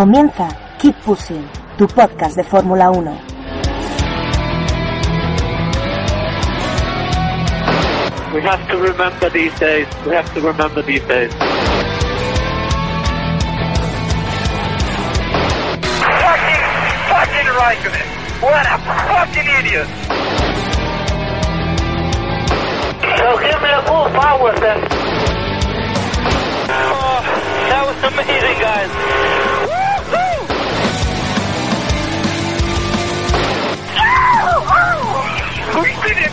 Comienza Keep Pushing, tu podcast de Fórmula 1. We have to remember these days. We have to remember these days. Fucking, fucking Raikkonen. What a fucking idiot. So give me a full power then. Oh, that was amazing, guys.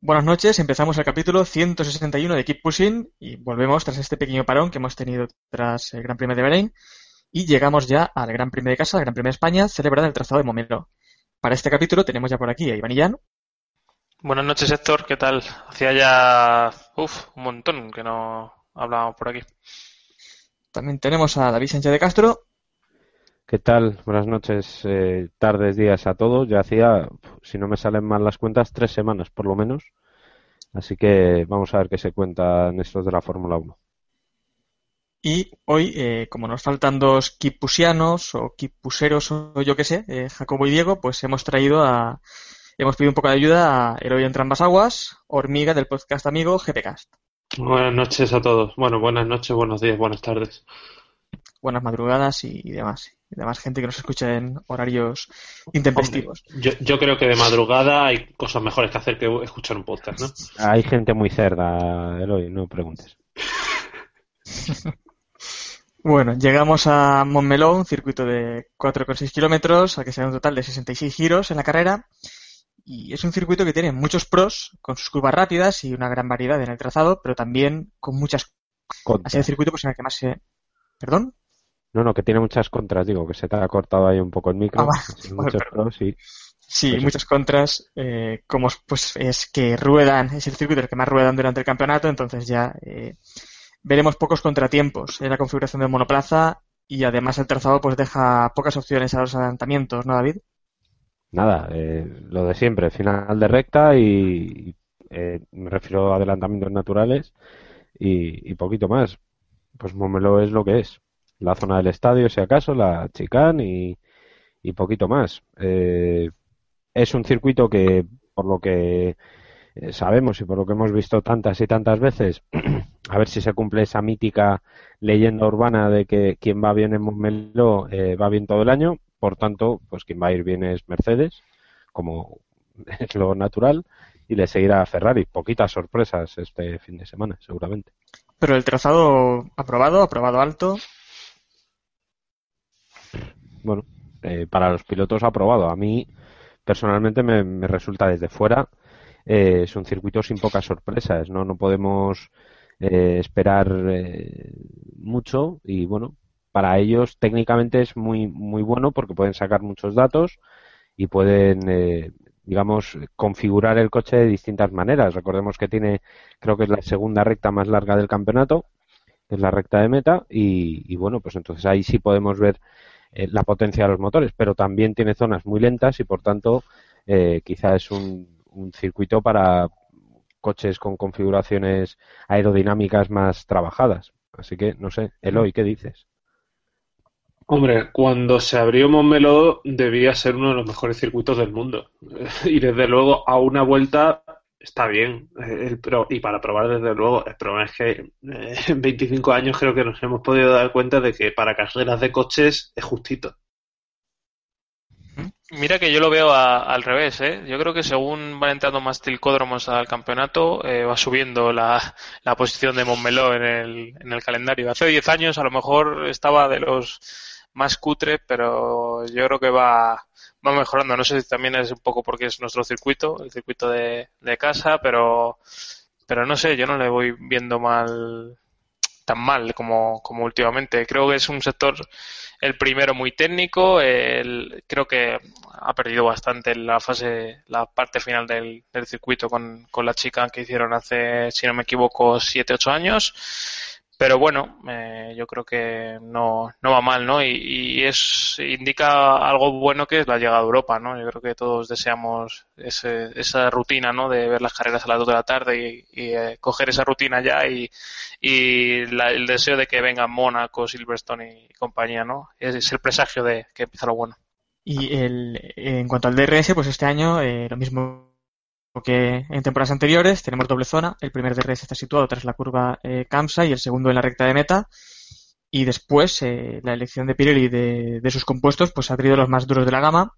Buenas noches, empezamos el capítulo 161 de Keep Pushing y volvemos tras este pequeño parón que hemos tenido tras el Gran Premio de Bahrein y llegamos ya al Gran Premio de casa, al Gran Premio de España, celebrado en el trazado de Momelo. Para este capítulo tenemos ya por aquí a Iván Illán, Buenas noches, Héctor. ¿Qué tal? Hacía ya uf, un montón que no hablábamos por aquí. también tenemos a David Sánchez de Castro ¿Qué tal? Buenas noches, eh, tardes, días a todos. Ya hacía, si no me salen mal las cuentas, tres semanas por lo menos. Así que vamos a ver qué se cuentan estos de la Fórmula 1. y hoy, eh, como nos faltan dos Keep-Pusianos o Keep-Puseros o yo qué sé, eh, Jacobo y Diego, pues hemos traído a... Hemos pedido un poco de ayuda a Héroe entre ambas aguas, hormiga del podcast amigo GPcast. Buenas noches a todos. Bueno, buenas noches, buenos días, buenas tardes. buenas madrugadas y, y demás. Y demás gente que nos escucha en horarios intempestivos. Yo, yo creo que de madrugada hay cosas mejores que hacer que escuchar un podcast, ¿no? Hay gente muy cerda, Eloy, no preguntes. Bueno, llegamos a Montmeló, un circuito de 4,6 kilómetros, al que se da un total de 66 giros en la carrera. Y es un circuito que tiene muchos pros, con sus curvas rápidas y una gran variedad en el trazado, pero también con muchas. Sido el circuito pues, en el que más se. ¿Perdón? No, no, que tiene muchas contras, digo, que se te ha cortado ahí un poco el micro. Ah, muchos pros, sí. Sí, Pues muchas contras, eh, como pues es que ruedan, es el circuito el que más ruedan durante el campeonato, entonces ya eh, veremos pocos contratiempos en la configuración del monoplaza y además el trazado pues deja pocas opciones a los adelantamientos, ¿no, David? Nada, eh, lo de siempre, final de recta y, eh, me refiero a adelantamientos naturales y, poquito más. Pues Momelo es lo que es. La zona del estadio, si acaso, la chicane y, y poquito más. Eh, es un circuito que, por lo que eh, sabemos y por lo que hemos visto tantas y tantas veces, a ver si se cumple esa mítica leyenda urbana de que quien va bien en Montmeló eh, va bien todo el año. Por tanto, pues quien va a ir bien es Mercedes, como es lo natural, y le seguirá Ferrari. Poquitas sorpresas este fin de semana, seguramente. Pero el trazado aprobado, aprobado alto, Bueno, eh, para los pilotos aprobado. A mí, personalmente, me, me resulta desde fuera. eh, es un circuito sin pocas sorpresas. No, no podemos eh, esperar eh, mucho y bueno, para ellos técnicamente es muy, muy bueno porque pueden sacar muchos datos y pueden, eh, digamos, configurar el coche de distintas maneras. Recordemos que tiene, creo que es la segunda recta más larga del campeonato, que es la recta de meta y, bueno, pues entonces ahí sí podemos ver eh, la potencia de los motores, pero también tiene zonas muy lentas y por tanto eh, quizá es un, un circuito para coches con configuraciones aerodinámicas más trabajadas. Así que, no sé, Eloy, ¿qué dices? Hombre, cuando se abrió Montmeló debía ser uno de los mejores circuitos del mundo. Y desde luego a una vuelta está bien. Eh, y para probar desde luego, el problema es que eh, en 25 años creo que nos hemos podido dar cuenta de que para carreras de coches es justito. Mira que yo lo veo a- al revés, ¿eh? Yo creo que según van entrando más tilcódromos al campeonato, eh, va subiendo la, la posición de Montmeló en el, en el calendario. Hace 10 años a lo mejor estaba de los más cutres, pero yo creo que va, va mejorando. No sé si también es un poco porque es nuestro circuito, el circuito de, de casa, pero, pero no sé, yo no le voy viendo mal, tan mal como, como últimamente. Creo que es un sector, el primero muy técnico, el, creo que ha perdido bastante la fase, la parte final del, del circuito con, con la chica que hicieron hace, si no me equivoco, 7-8 años. Pero bueno, eh, yo creo que no, no va mal, ¿no? Y, y es indica algo bueno que es la llegada a Europa, ¿no? Yo creo que todos deseamos ese, esa rutina, ¿no? De ver las carreras a las 2 de la tarde y, eh, coger esa rutina ya y, y la- el deseo de que vengan Mónaco, Silverstone y compañía, ¿no? Es, es el presagio de que empieza lo bueno. Y el, en cuanto al DRS, pues este año eh, lo mismo que en temporadas anteriores, tenemos doble zona. El primer DRS está situado tras la curva eh, Kamsa y el segundo en la recta de meta. Y después eh, la elección de Pirelli de, de sus compuestos pues ha traído los más duros de la gama,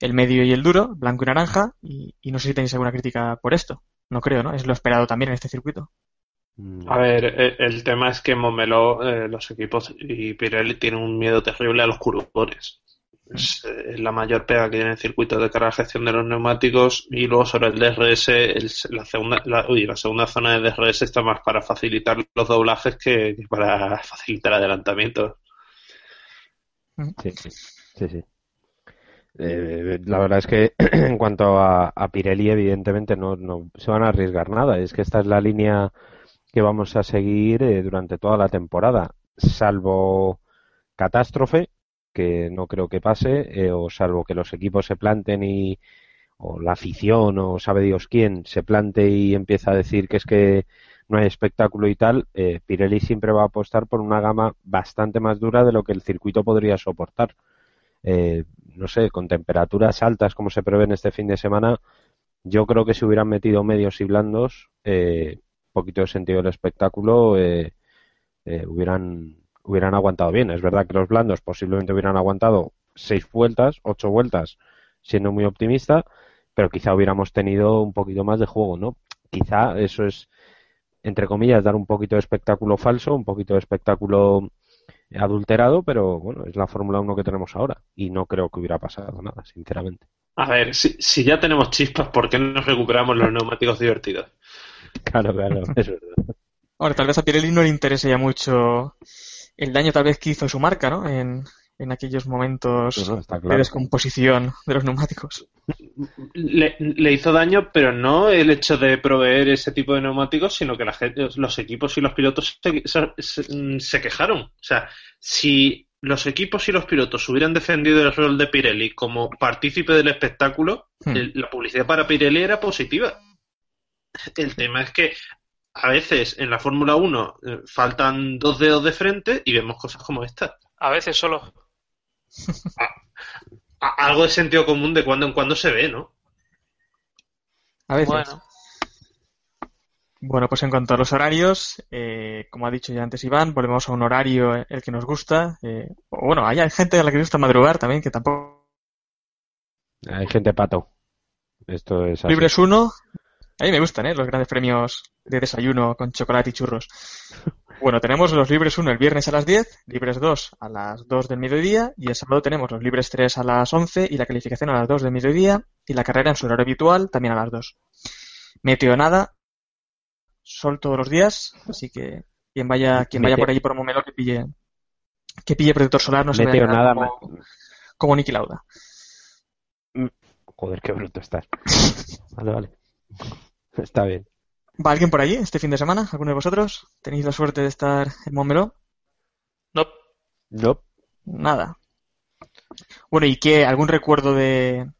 el medio y el duro, blanco y naranja. Y, y no sé si tenéis alguna crítica por esto. No creo, ¿no? Es lo esperado también en este circuito. Mm, A ver, eh, el tema es que en Montmeló eh, los equipos y Pirelli tienen un miedo terrible a los curvadores. Es, eh, la mayor pega que tiene el circuito de carga gestión de los neumáticos y luego sobre el DRS, el- la segunda, la, uy, la segunda zona de DRS está más para facilitar los doblajes que, que para facilitar adelantamientos. Sí, sí, sí. sí. Eh, la verdad es que en cuanto a, a Pirelli, evidentemente no, no se van a arriesgar nada. Es que esta es la línea que vamos a seguir eh, durante toda la temporada, salvo catástrofe, que no creo que pase, eh, o salvo que los equipos se planten y o la afición o sabe Dios quién se plante y empieza a decir que es que no hay espectáculo y tal, eh, Pirelli siempre va a apostar por una gama bastante más dura de lo que el circuito podría soportar. Eh, no sé, con temperaturas altas como se prevén este fin de semana, yo creo que si hubieran metido medios y blandos, eh, poquito de sentido del espectáculo, eh, eh, hubieran, hubieran aguantado bien. Es verdad que los blandos posiblemente hubieran aguantado seis vueltas, ocho vueltas, siendo muy optimista, pero quizá hubiéramos tenido un poquito más de juego, ¿no? Quizá eso es, entre comillas, dar un poquito de espectáculo falso, un poquito de espectáculo adulterado, pero bueno, es la Fórmula 1 que tenemos ahora y no creo que hubiera pasado nada, sinceramente. A ver, si, si ya tenemos chispas, ¿por qué no nos recuperamos los neumáticos divertidos? Claro, claro, eso es verdad. Ahora, tal vez a Pirelli no le interese ya mucho el daño tal vez que hizo su marca, ¿no? En, en aquellos momentos No, de descomposición de los neumáticos. Le, le hizo daño, pero no el hecho de proveer ese tipo de neumáticos, sino que la gente, los equipos y los pilotos se, se- se quejaron. O sea, si los equipos y los pilotos hubieran defendido el rol de Pirelli como partícipe del espectáculo, Hmm. el- la publicidad para Pirelli era positiva. El tema es que a veces en la Fórmula 1 eh, faltan dos dedos de frente y vemos cosas como esta. A veces solo. A- algo de sentido común de cuando en cuando se ve, ¿no? A veces. Bueno, Bueno, pues en cuanto a los horarios, eh, como ha dicho ya antes Iván, volvemos a un horario eh, el que nos gusta. eh, o bueno, hay gente a la que le gusta madrugar también, que tampoco. Hay gente pato. Esto es así. Libres 1, a mí me gustan, ¿eh? Los grandes premios de desayuno con chocolate y churros. Bueno, tenemos los libres 1 el viernes a las 10, libres 2 a las 2 del mediodía y el sábado tenemos los libres 3 a las 11 y la calificación a las 2 del mediodía y la carrera en su horario habitual también a las 2. Meteo nada, sol todos los días, así que quien vaya, quien vaya Meteo- por allí por Momelo que pille, que pille protector solar no se Meteo nada como, ma- como Niki Lauda. Joder, qué bruto estás. Vale, vale. Está bien. ¿Va alguien por allí este fin de semana? ¿Alguno de vosotros? ¿Tenéis la suerte de estar en Montmeló? no, No. Nada. Bueno, ¿y qué? ¿Algún recuerdo de,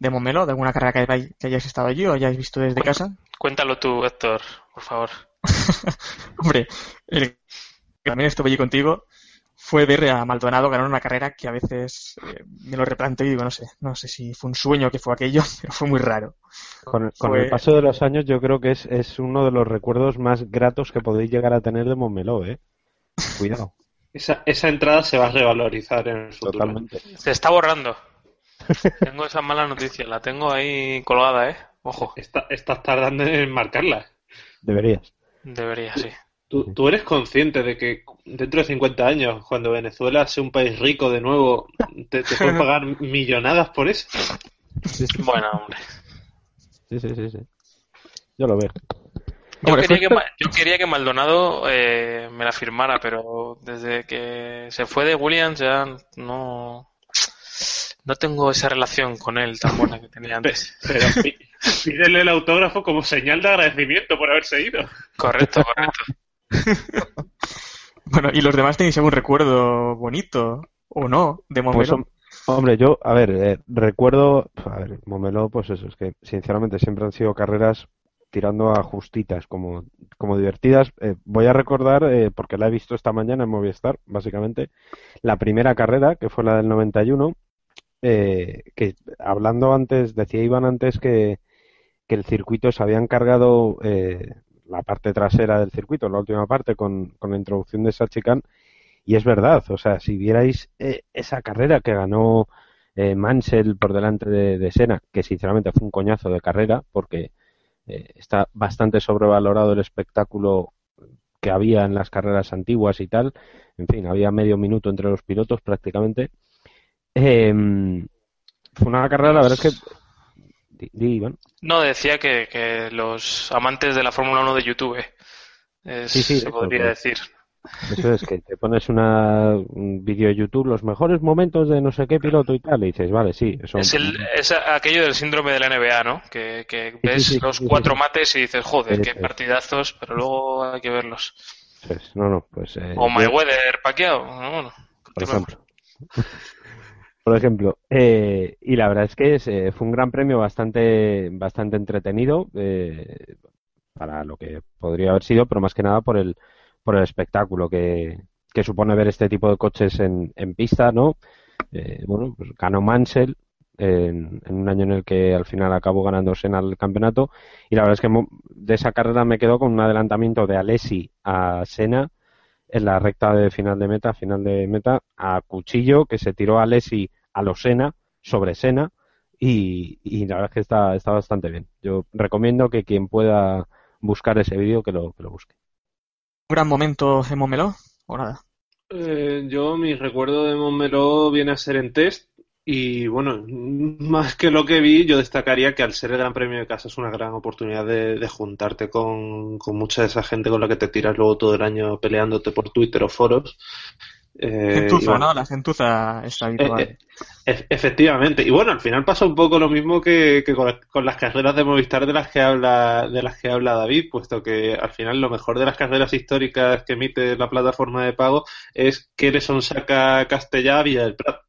de Montmeló? ¿De alguna carrera que, hay- que hayáis estado allí o hayáis visto desde casa? cuéntalo tú, Héctor, por favor. Hombre, el que también estuve allí contigo fue ver a Maldonado ganar una carrera que a veces eh, me lo replanteo y digo, no sé, no sé si fue un sueño que fue aquello, pero fue muy raro. Con, el- con Fue- el paso de los años, yo creo que es, es uno de los recuerdos más gratos que podéis llegar a tener de Montmeló, ¿eh? Cuidado, Esa, esa entrada se va a revalorizar en el futuro. totalmente. Se está borrando. Tengo esa mala noticia, la tengo ahí colgada, ¿eh? Ojo, Está- estás tardando en marcarla. Deberías. debería, sí. ¿Tú, tú eres consciente de que dentro de 50 años, cuando Venezuela sea un país rico de nuevo, te, te pueden pagar millonadas por eso? Bueno, hombre. Sí, sí, sí, sí. Yo lo veo. Yo Hombre, quería, que, fue- Ma- yo quería que Maldonado eh, me la firmara, pero desde que se fue de Williams ya no, no tengo esa relación con él tan buena que tenía antes. Pero pídele el autógrafo como señal de agradecimiento por haberse ido. Correcto, correcto. Bueno, ¿y los demás tenéis algún recuerdo bonito o no de Pues, hom- hombre, yo, a ver, eh, recuerdo, a ver, Montmeló, pues eso, es que sinceramente siempre han sido carreras tirando a justitas, como, como divertidas. Eh, voy a recordar, eh, porque la he visto esta mañana en Movistar, básicamente, la primera carrera, que fue la del 91, eh, que hablando antes, decía Iván antes que, que el circuito se había encargado eh, la parte trasera del circuito, la última parte, con, con la introducción de esa y es verdad, o sea, si vierais eh, esa carrera que ganó eh, Mansell por delante de, de Senna, que sinceramente fue un coñazo de carrera, porque eh, está bastante sobrevalorado el espectáculo que había en las carreras antiguas y tal. En fin, había medio minuto entre los pilotos prácticamente. Eh, fue una carrera, la verdad es que. Di, di, Iván. No, decía que, que los amantes de la Fórmula 1 de YouTube, eh, Sí, sí, se podría claro. decir. Eso es, que te pones una, un vídeo de YouTube, los mejores momentos de no sé qué piloto y tal, y dices, vale, sí, eso. Es, el, es aquello del síndrome de la NBA, ¿no? Que, que ves sí, sí, los sí, cuatro mates y dices, joder, qué partidazos, pero luego hay que verlos. No, no, pues. eh, O yo- Mayweather, Pacquiao, no, bueno, por ejemplo. Por ejemplo, eh, y la verdad es que es, eh, fue un gran premio bastante, bastante entretenido eh, para lo que podría haber sido, pero más que nada por el, por el espectáculo que, supone ver este tipo de coches en, en pista, ¿no? Eh, bueno, pues ganó Mansell en, en un año en el que al final acabó ganando Senna el campeonato y la verdad es que de esa carrera me quedo con un adelantamiento de Alessi a Senna en la recta de final de meta, final de meta, a Cuchillo, que se tiró a Alessi a los Sena, sobre Sena, y, y la verdad es que está, está bastante bien. Yo recomiendo que quien pueda buscar ese vídeo, que lo, que lo busque. ¿Un gran momento en Montmeló o nada? Eh, yo, mi recuerdo de Montmeló viene a ser en test. Y bueno, más que lo que vi, yo destacaría que al ser el Gran Premio de casa es una gran oportunidad de, de juntarte con, con mucha de esa gente con la que te tiras luego todo el año peleándote por Twitter o foros. Eh, Gentuza, bueno, ¿no? La gentuza está habitual. eh, e- efectivamente. Y bueno, al final pasa un poco lo mismo que, que con, la- con las carreras de Movistar de las que habla, de las que habla David, puesto que al final lo mejor de las carreras históricas que emite la plataforma de pago es que le saca Castellá a Villa del Prat.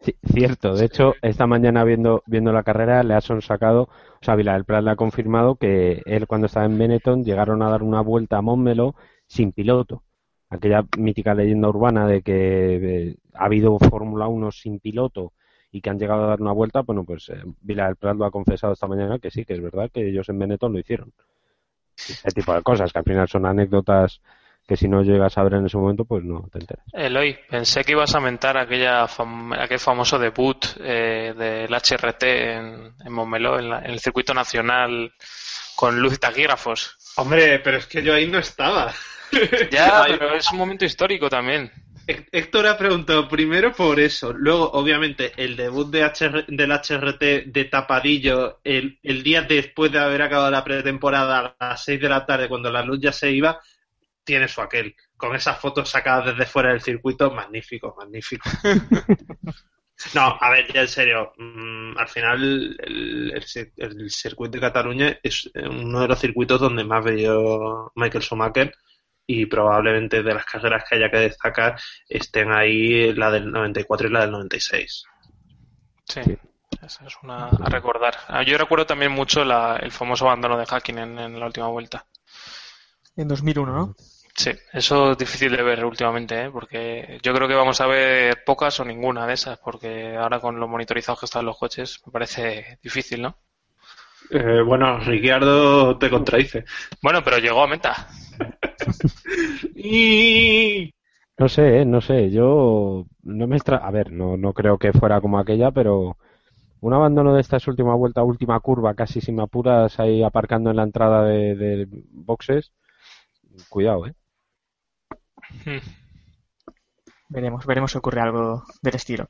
Sí, cierto, de hecho, esta mañana viendo, viendo la carrera le ha sacado, o sea, Vila del Prat le ha confirmado que él cuando estaba en Benetton llegaron a dar una vuelta a Montmeló sin piloto. Aquella mítica leyenda urbana de que eh, ha habido Fórmula 1 sin piloto y que han llegado a dar una vuelta, bueno, pues eh, Vila del Prat lo ha confesado esta mañana que sí, que es verdad que ellos en Benetton lo hicieron. Ese tipo de cosas, que al final son anécdotas que si no llegas a ver en ese momento, pues no te enteras. Eloy, pensé que ibas a mentar aquella fam- aquel famoso debut eh, del HRT en, en Montmeló, en, la- en el circuito nacional, con luz y taquígrafos. Hombre, pero es que yo ahí no estaba. Ya, pero es un momento histórico también. Hé- Héctor ha preguntado primero por eso, luego obviamente el debut de HR del HRT de tapadillo el, el día después de haber acabado la pretemporada a las 6 de la tarde cuando la luz ya se iba, tiene su aquel, con esas fotos sacadas desde fuera del circuito, magnífico, magnífico. No, a ver, ya en serio, mm, al final el, el cir- el circuito de Cataluña es uno de los circuitos donde más veo Michael Schumacher y probablemente de las carreras que haya que destacar estén ahí la del 94 y la del 96. Sí, esa es una a recordar. Ah, Yo recuerdo también mucho la- el famoso abandono de Hacking en, en la última vuelta. En 2001, ¿no? Sí, eso es difícil de ver últimamente, ¿eh? porque yo creo que vamos a ver pocas o ninguna de esas, porque ahora con lo monitorizados que están los coches me parece difícil, ¿no? Eh, bueno, Ricciardo te contradice. Bueno, pero llegó a meta. y... No sé, eh, no sé. Yo no me extra... A ver, no, no creo que fuera como aquella, pero un abandono de esta es última vuelta, última curva, casi sin apuras ahí aparcando en la entrada de, de boxes. Cuidado, ¿eh? Veremos, veremos si ocurre algo del estilo.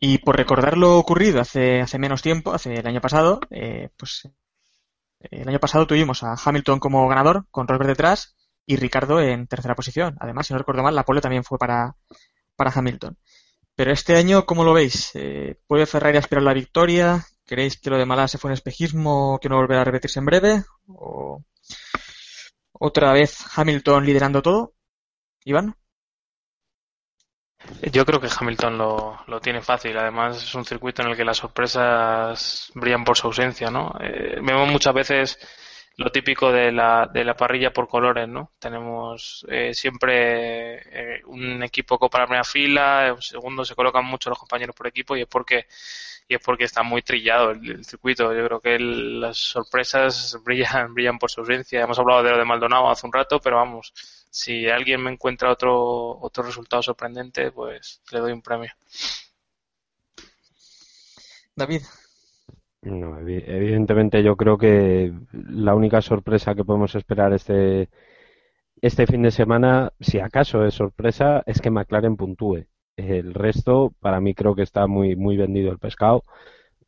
Y por recordar lo ocurrido hace, hace menos tiempo, hace el año pasado, eh, pues el año pasado tuvimos a Hamilton como ganador, con Rosberg detrás, y Ricardo en tercera posición. Además, si no recuerdo mal, la pole también fue para, para Hamilton. Pero este año, ¿cómo lo veis? Eh, ¿Puede Ferrari aspirar la victoria? ¿Creéis que lo de Malasia fue un espejismo que no volverá a repetirse en breve? ¿O otra vez Hamilton liderando todo? Iván. Yo creo que Hamilton lo, lo, tiene fácil. Además, es un circuito en el que las sorpresas brillan por su ausencia, ¿no? Eh, vemos muchas veces lo típico de la, de la parrilla por colores, ¿no? Tenemos eh, siempre eh, un equipo con la primera fila, en segundo se colocan mucho los compañeros por equipo y es porque y es porque está muy trillado el, circuito. Yo creo que las sorpresas brillan brillan por su ausencia. Hemos hablado de lo de Maldonado hace un rato, pero vamos, si alguien me encuentra otro otro resultado sorprendente, pues le doy un premio. David. No, evidentemente yo creo que la única sorpresa que podemos esperar este, este fin de semana, si acaso es sorpresa, es que McLaren puntúe. El resto, para mí creo que está muy, muy vendido el pescado.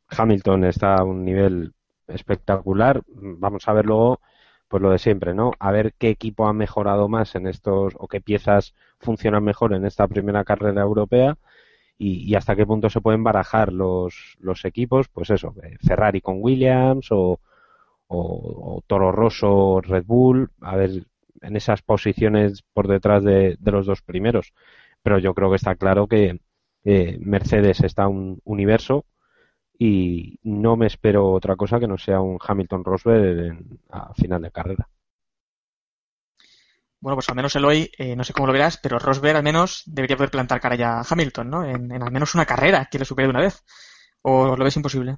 Hamilton está a un nivel espectacular. Vamos a ver luego, pues lo de siempre, ¿no? A ver qué equipo ha mejorado más en estos, o qué piezas funcionan mejor en esta primera carrera europea y, hasta qué punto se pueden barajar los, los equipos, pues eso, eh, Ferrari con Williams o, o, Toro Rosso, Red Bull, a ver, en esas posiciones por detrás de, los dos primeros. Pero yo creo que está claro que eh, Mercedes está un universo y no me espero otra cosa que no sea un Hamilton Rosberg a final de carrera. Bueno, pues al menos el hoy, eh, no sé cómo lo verás, pero Rosberg al menos debería poder plantar cara ya a Hamilton, ¿no? En, al menos una carrera que le supere de una vez. ¿O lo ves imposible?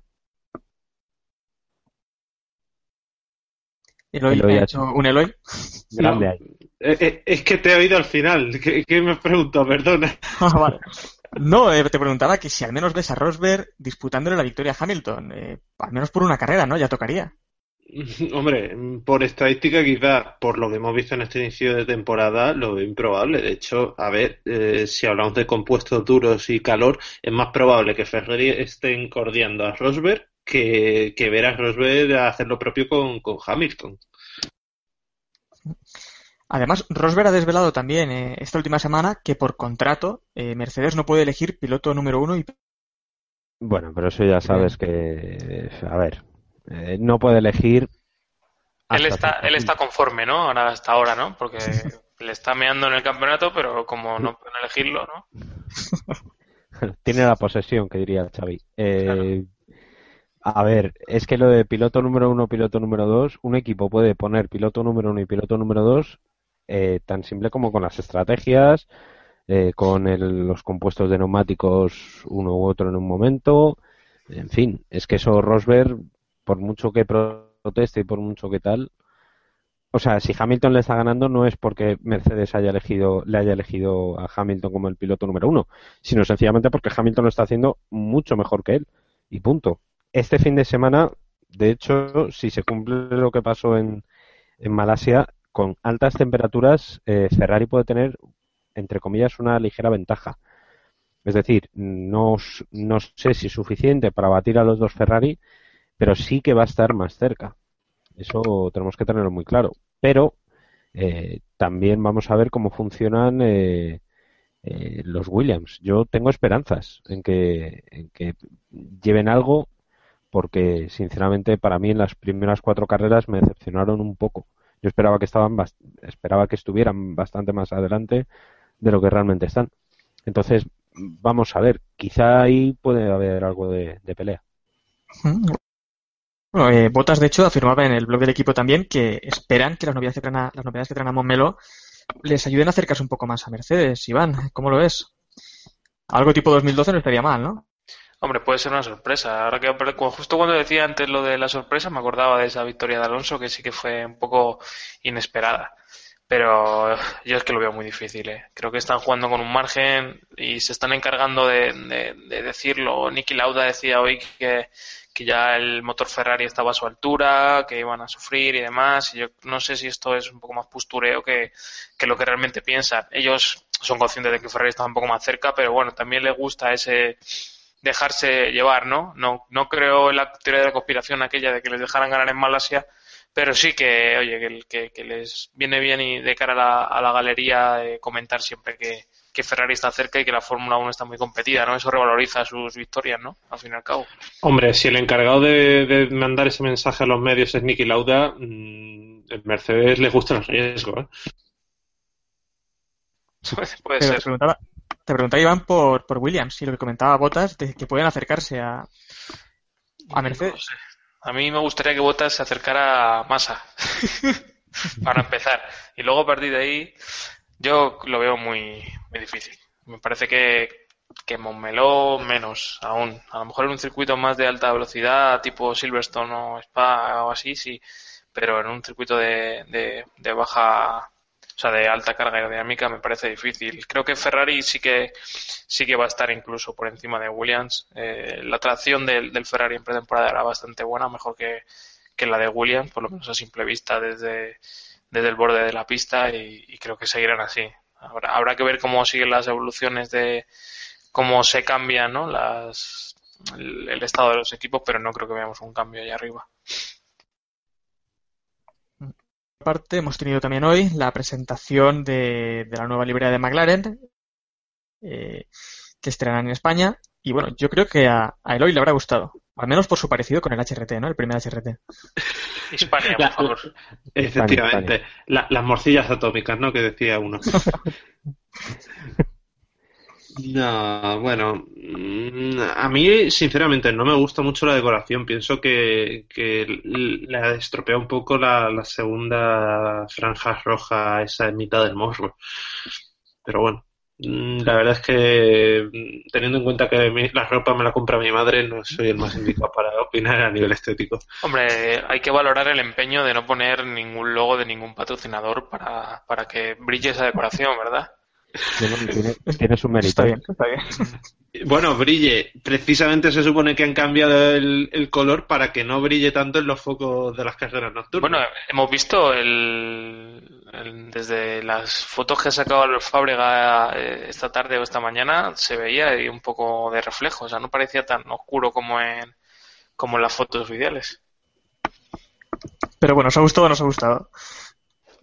Eloy, Eloy ha hecho un Eloy. Grande ahí. Eh, eh, es que te he oído al final. ¿Qué, me pregunto? Perdona. Ah, vale. No, te preguntaba que si al menos ves a Rosberg disputándole la victoria a Hamilton. al menos por una carrera, ¿no? Ya tocaría. Hombre, por estadística quizás, por lo que hemos visto en este inicio de temporada, lo veo improbable. De hecho, a ver, eh, si hablamos de compuestos duros y calor, es más probable que Ferrari esté encordiando a Rosberg que, que ver a Rosberg hacer lo propio con, Hamilton. Además, Rosberg ha desvelado también eh, esta última semana que por contrato eh, Mercedes no puede elegir piloto número uno y... Bueno, pero eso ya sabes que... A ver, eh, no puede elegir. Él está, él está conforme, ¿no? Ahora, hasta ahora, ¿no? Porque le está meando en el campeonato, pero como no pueden elegirlo, ¿no? Tiene la posesión, que diría Xavi. Eh, a ver, es que lo de piloto número uno, piloto número dos, un equipo puede poner piloto número uno y piloto número dos eh, tan simple como con las estrategias, con los compuestos de neumáticos uno u otro en un momento. En fin, es que eso Rosberg por mucho que proteste y por mucho que tal, o sea, si Hamilton le está ganando no es porque Mercedes haya elegido, le haya elegido a Hamilton como el piloto número uno, sino sencillamente porque Hamilton lo está haciendo mucho mejor que él. Y punto. Este fin de semana, de hecho, si se cumple lo que pasó en, en Malasia, con altas temperaturas, eh, Ferrari puede tener, entre comillas, una ligera ventaja. Es decir, no, no sé si es suficiente para batir a los dos Ferrari, pero sí que va a estar más cerca. Eso tenemos que tenerlo muy claro. Pero eh, también vamos a ver cómo funcionan eh, eh, los Williams. Yo tengo esperanzas en que, en que lleven algo porque sinceramente para mí en las primeras cuatro carreras me decepcionaron un poco. Yo esperaba que estaban esperaba que estuvieran bastante más adelante de lo que realmente están. Entonces, vamos a ver, quizá ahí puede haber algo de, de pelea. Bueno, eh, Botas, de hecho, afirmaba en el blog del equipo también que esperan que las novedades que traen a, las novedades que traen a Monmelo les ayuden a acercarse un poco más a Mercedes. Iván, ¿cómo lo ves? Algo tipo 2012 no estaría mal, ¿no? Hombre, puede ser una sorpresa. Ahora que justo cuando decía antes lo de la sorpresa, me acordaba de esa victoria de Alonso que sí que fue un poco inesperada. Pero yo es que lo veo muy difícil. ¿eh? Creo que están jugando con un margen y se están encargando de, decirlo. Nicky Lauda decía hoy que, que ya el motor Ferrari estaba a su altura, que iban a sufrir y demás. Y yo no sé si esto es un poco más postureo que, que lo que realmente piensan. Ellos son conscientes de que Ferrari está un poco más cerca, pero bueno, también les gusta ese dejarse llevar, ¿no? No, no creo en la teoría de la conspiración aquella de que les dejaran ganar en Malasia, pero sí que, oye, que, que, les viene bien y de cara a la, a la galería eh, comentar siempre que, que Ferrari está cerca y que la Fórmula 1 está muy competida, ¿no? Eso revaloriza sus victorias, ¿no? Al fin y al cabo. Hombre, si el encargado de, mandar ese mensaje a los medios es Nicky Lauda, mmm, Mercedes le gusta el riesgo, ¿eh? Puede ser. Te preguntaba Iván por, por Williams y lo que comentaba Botas de que pueden acercarse a, a Mercedes. A mí me gustaría que Botas se acercara a Massa para empezar. Y luego a partir de ahí yo lo veo muy, muy difícil. Me parece que, que Montmeló menos aún. A lo mejor en un circuito más de alta velocidad, tipo Silverstone o Spa o así, sí. Pero en un circuito de, de, baja o sea, de alta carga aerodinámica me parece difícil. Creo que Ferrari sí que sí que va a estar incluso por encima de Williams. Eh, la tracción del, del, Ferrari en pretemporada era bastante buena, mejor que, que, la de Williams, por lo menos a simple vista desde, desde el borde de la pista y, creo que seguirán así. Habrá, que ver cómo siguen las evoluciones de cómo se cambian ¿no? las, el, estado de los equipos, pero no creo que veamos un cambio allá arriba parte, hemos tenido también hoy la presentación de, la nueva librería de McLaren, eh, que estrenan en España. Y bueno, yo creo que a, Eloy le habrá gustado. Al menos por su parecido con el HRT, ¿no? El primer HRT. Hispania, por favor. Efectivamente. La, las morcillas atómicas, ¿no? Que decía uno. No, bueno, mm, a mí sinceramente no me gusta mucho la decoración. Pienso que, que le ha estropeado un poco la, la, segunda franja roja, esa en mitad del morro. Pero bueno, la verdad es que mm, teniendo en cuenta que mi, la ropa me la compra mi madre, no soy el más indicado para opinar a nivel estético. Hombre, hay que valorar el empeño de no poner ningún logo de ningún patrocinador para, para que brille esa decoración, ¿verdad? Tiene, tiene, su mérito. Está bien, está bien. Bueno, brille. Precisamente se supone que han cambiado el, el, color para que no brille tanto en los focos de las carreras nocturnas. Bueno, hemos visto el, el, desde las fotos que ha sacado el Fábrega eh, esta tarde o esta mañana, se veía ahí un poco de reflejo. O sea, no parecía tan oscuro como en, como en las fotos oficiales. Pero bueno, ¿os ha gustado o no os ha gustado?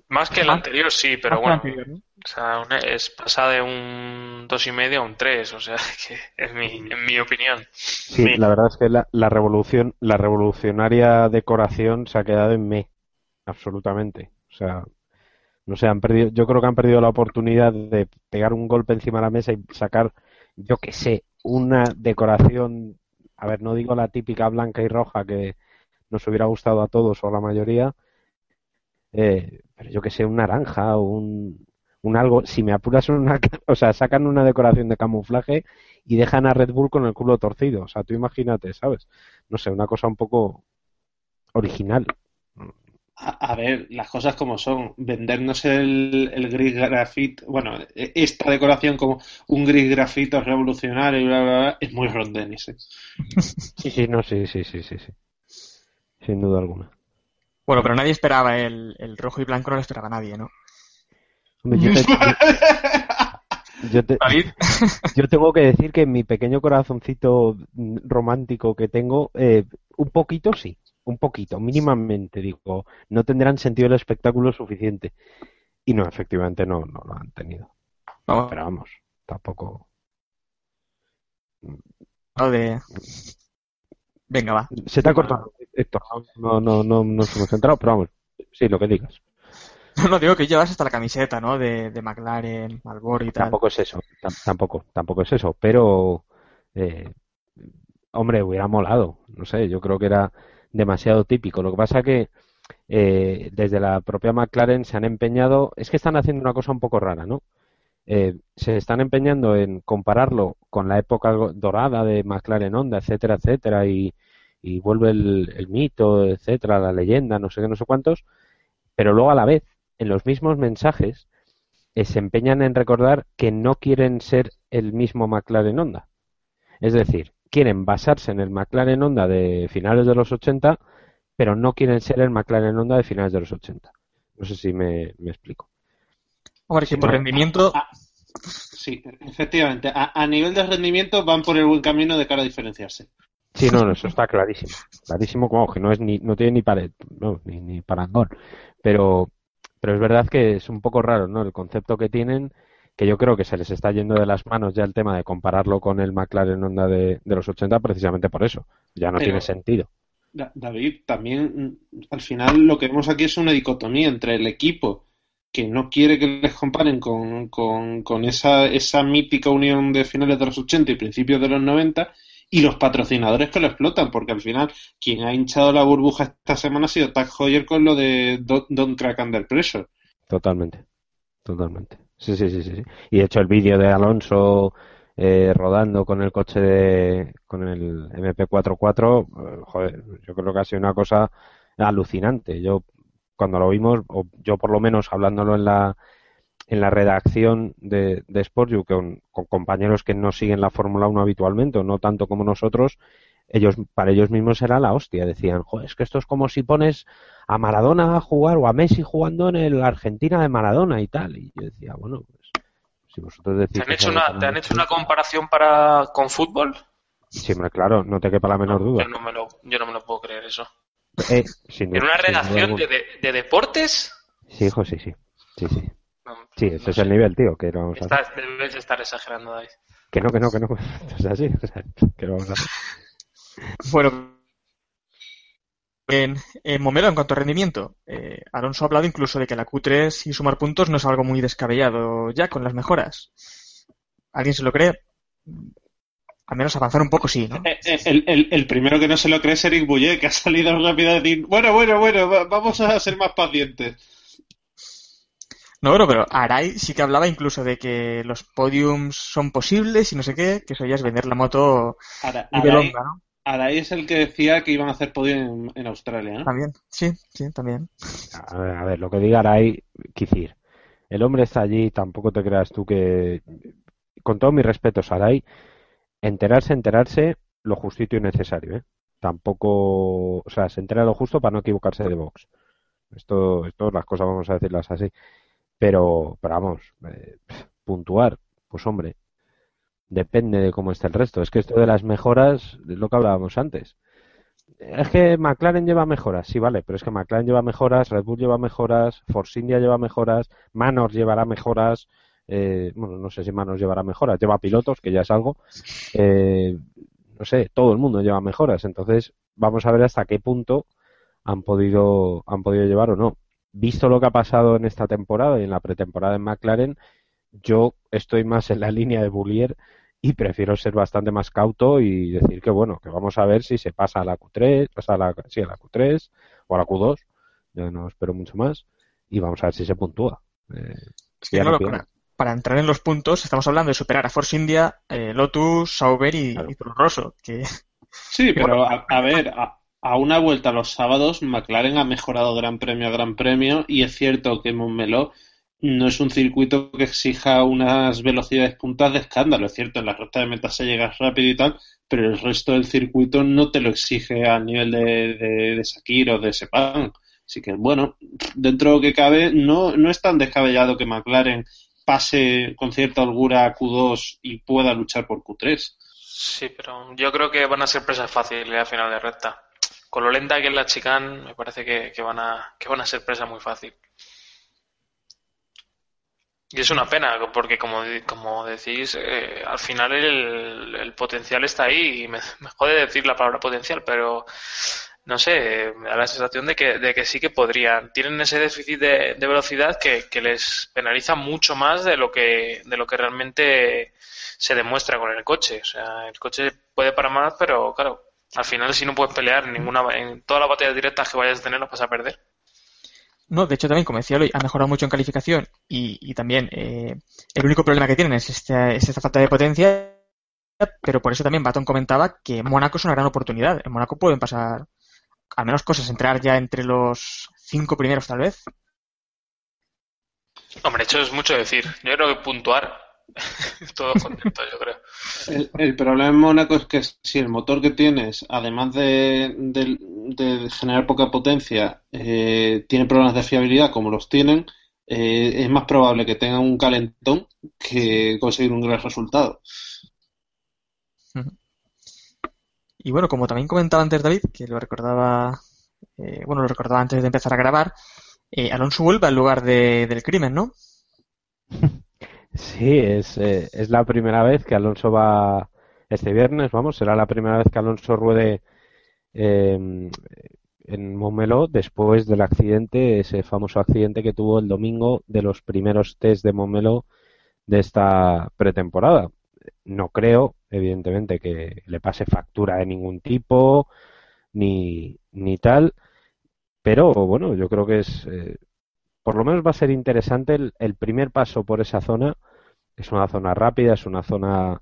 Más que el anterior, sí, pero bueno. Anterior, ¿no? O sea, una, es pasar de un dos y medio a un 3, o sea, que es mi, en mi opinión. Sí, mi... la verdad es que la, la, revolución, la revolucionaria decoración se ha quedado en me, absolutamente. O sea, no sé, han perdido, yo creo que han perdido la oportunidad de pegar un golpe encima de la mesa y sacar, yo que sé, una decoración, a ver, no digo la típica blanca y roja que nos hubiera gustado a todos o a la mayoría, eh, pero yo que sé, un naranja o un, un algo, si me apuras una, o sea, sacan una decoración de camuflaje y dejan a Red Bull con el culo torcido, o sea, tú imagínate, ¿sabes? No sé, una cosa un poco original. A, a ver, las cosas como son, vendernos el, el gris grafito, bueno, esta decoración como un gris grafito revolucionario, bla, bla, bla, es muy rondenis. ¿eh? Sí, sí, no, sí, sí, sí, sí, sí, sin duda alguna. Bueno, pero nadie esperaba el, el rojo y blanco, no lo esperaba nadie, ¿no? Yo, te, yo, te, yo, tengo que decir que en mi pequeño corazoncito romántico que tengo, eh, un poquito sí, un poquito, mínimamente, digo, no tendrán sentido el espectáculo suficiente. Y no, efectivamente no, no lo han tenido. Vamos. Pero vamos, tampoco. Venga, va. Se te ha cortado, Héctor. No, no, no, no hemos centrado, pero vamos, sí, lo que digas. No, digo que llevas hasta la camiseta, ¿no? De, de McLaren, Malboro y tal. Tampoco es eso, tampoco, tampoco es eso, pero, eh, hombre, hubiera molado, no sé, yo creo que era demasiado típico. Lo que pasa que eh, desde la propia McLaren se han empeñado, es que están haciendo una cosa un poco rara, ¿no? Eh, se están empeñando en compararlo con la época dorada de McLaren Honda, etcétera, etcétera, y, y vuelve el, el, mito, etcétera, la leyenda, no sé qué, no sé cuántos, pero luego a la vez, en los mismos mensajes, eh, se empeñan en recordar que no quieren ser el mismo McLaren Honda. Es decir, quieren basarse en el McLaren Honda de finales de los 80, pero no quieren ser el McLaren Honda de finales de los 80. No sé si me, me explico. Hombre, que por rendimiento. Sí, efectivamente. A, a, nivel de rendimiento van por el buen camino de cara a diferenciarse. Sí, no, eso está clarísimo. Clarísimo, como que no es ni, no tiene ni pared, no, ni, ni parangón. Pero, pero es verdad que es un poco raro, ¿no? El concepto que tienen, que yo creo que se les está yendo de las manos ya el tema de compararlo con el McLaren Honda de, de los 80 precisamente por eso. Ya no pero, tiene sentido. David, también al final lo que vemos aquí es una dicotomía entre el equipo que no quiere que les comparen con, con, con esa, esa mítica unión de finales de los 80 y principios de los 90 y los patrocinadores que lo explotan, porque al final quien ha hinchado la burbuja esta semana ha sido Tag Heuer con lo de Don't, don't Crack Under Pressure. Totalmente, totalmente. Sí, sí, sí, sí. Y de hecho el vídeo de Alonso eh, rodando con el coche de, con el MP44, eh, joder, yo creo que ha sido una cosa alucinante. Yo cuando lo vimos, o yo por lo menos hablándolo en la en la redacción de, de SportU con, con compañeros que no siguen la Fórmula 1 habitualmente, o no tanto como nosotros, ellos para ellos mismos era la hostia. Decían, joder, es que esto es como si pones a Maradona a jugar o a Messi jugando en el Argentina de Maradona y tal. Y yo decía, bueno, pues si vosotros decís... ¿Te han, hecho una, ¿te han hecho una comparación para con fútbol? Siempre, claro, no te quepa la menor duda. Yo no me lo, yo no me lo puedo creer eso. Eh, ¿En una redacción de, de, de, deportes? Sí, hijo, sí, sí. Sí, sí. No, sí, ese no es sé. el nivel, tío, que vamos Estás, a Debes estar exagerando, David. Que no, que no, que no. Es así, o sea, que lo vamos a Bueno, en, en, Momelo, en cuanto a rendimiento, eh, Alonso ha hablado incluso de que la Q3 y sumar puntos no es algo muy descabellado ya con las mejoras. ¿Alguien se lo cree? Al menos avanzar un poco sí, ¿no? El, el, el primero que no se lo cree es Eric Bouillet, que ha salido rápido a decir, bueno, bueno, bueno, vamos a ser más pacientes. No, bueno, pero Arai sí que hablaba incluso de que los podiums son posibles y no sé qué, que eso ya es vender la moto Ara, Arai, onda, ¿no? Arai es el que decía que iban a hacer podio en, en Australia, ¿no? También, sí, sí, también. A ver, a ver, lo que diga Arai, Kizir. El hombre está allí, tampoco te creas tú que. Con todo mi respeto, Arai, enterarse, enterarse, lo justito y necesario, ¿eh? Tampoco. O sea, se entera lo justo para no equivocarse de box. Esto, esto las cosas vamos a decirlas así. Pero, pero vamos, eh, puntuar, pues hombre, depende de cómo esté el resto. Es que esto de las mejoras lo que hablábamos antes. Es que McLaren lleva mejoras, sí, vale, pero es que McLaren lleva mejoras, Red Bull lleva mejoras, Force India lleva mejoras, Manor llevará mejoras, eh, bueno, no sé si Manor llevará mejoras, lleva pilotos, que ya es algo, eh, no sé, todo el mundo lleva mejoras, entonces vamos a ver hasta qué punto han podido, han podido llevar o no visto lo que ha pasado en esta temporada y en la pretemporada en McLaren, yo estoy más en la línea de Bullier y prefiero ser bastante más cauto y decir que bueno, que vamos a ver si se pasa a la Q3, pasa a la, sí, a la Q3 o a la Q2, yo no espero mucho más, y vamos a ver si se puntúa. Eh, sí, claro, no para, para, entrar en los puntos estamos hablando de superar a Force India, eh, Lotus, Sauber y, claro. y Toro Rosso, que... Sí, pero a, a ver, a, a una vuelta los sábados, McLaren ha mejorado gran premio a gran premio y es cierto que Montmeló no es un circuito que exija unas velocidades puntas de escándalo. Es cierto, en la recta de meta se llega rápido y tal, pero el resto del circuito no te lo exige a nivel de, de, de Sakir o de. Así que, bueno, dentro de lo que cabe, no, no es tan descabellado que McLaren pase con cierta holgura a Q2 y pueda luchar por Q3. Sí, pero yo creo que van a ser presas fáciles a final de recta con lo lenta que es la chicane, me parece que, van a, que van a ser presa muy fácil. Y es una pena, porque como, como decís, eh, al final el, el, potencial está ahí y me, jode decir la palabra potencial, pero no sé, me da la sensación de que, sí que podrían. Tienen ese déficit de, velocidad que, les penaliza mucho más de lo que, de lo que realmente se demuestra con el coche. O sea, el coche puede parar más, pero claro, al final si no puedes pelear en ninguna en todas las batallas directas que vayas a tener las vas a perder No, de hecho también, como decía Eloy, ha mejorado mucho en calificación y, y también eh, el único problema que tienen es, este, es esta falta de potencia, pero por eso también Baton comentaba que Mónaco es una gran oportunidad. En Mónaco pueden pasar al menos cosas, entrar ya entre los cinco primeros tal vez. Hombre, hecho es mucho decir. Yo creo que puntuar, todos contentos, yo creo. El, el problema en Mónaco es que si el motor que tienes, además de, de- de generar poca potencia, eh, tiene problemas de fiabilidad como los tienen, eh, es más probable que tengan un calentón que conseguir un gran resultado. Y bueno, como también comentaba antes David, que lo recordaba, eh, bueno, lo recordaba antes de empezar a grabar, eh, Alonso vuelve al lugar de- del crimen, ¿no? Sí, es, eh, es la primera vez que Alonso va este viernes, vamos, será la primera vez que Alonso ruede eh, en Montmeló después del accidente, ese famoso accidente que tuvo el domingo de los primeros test de Montmeló de esta pretemporada. No creo, evidentemente, que le pase factura de ningún tipo ni, ni tal, pero bueno, yo creo que es, eh, por lo menos va a ser interesante el, el primer paso por esa zona. Es una zona rápida, es una zona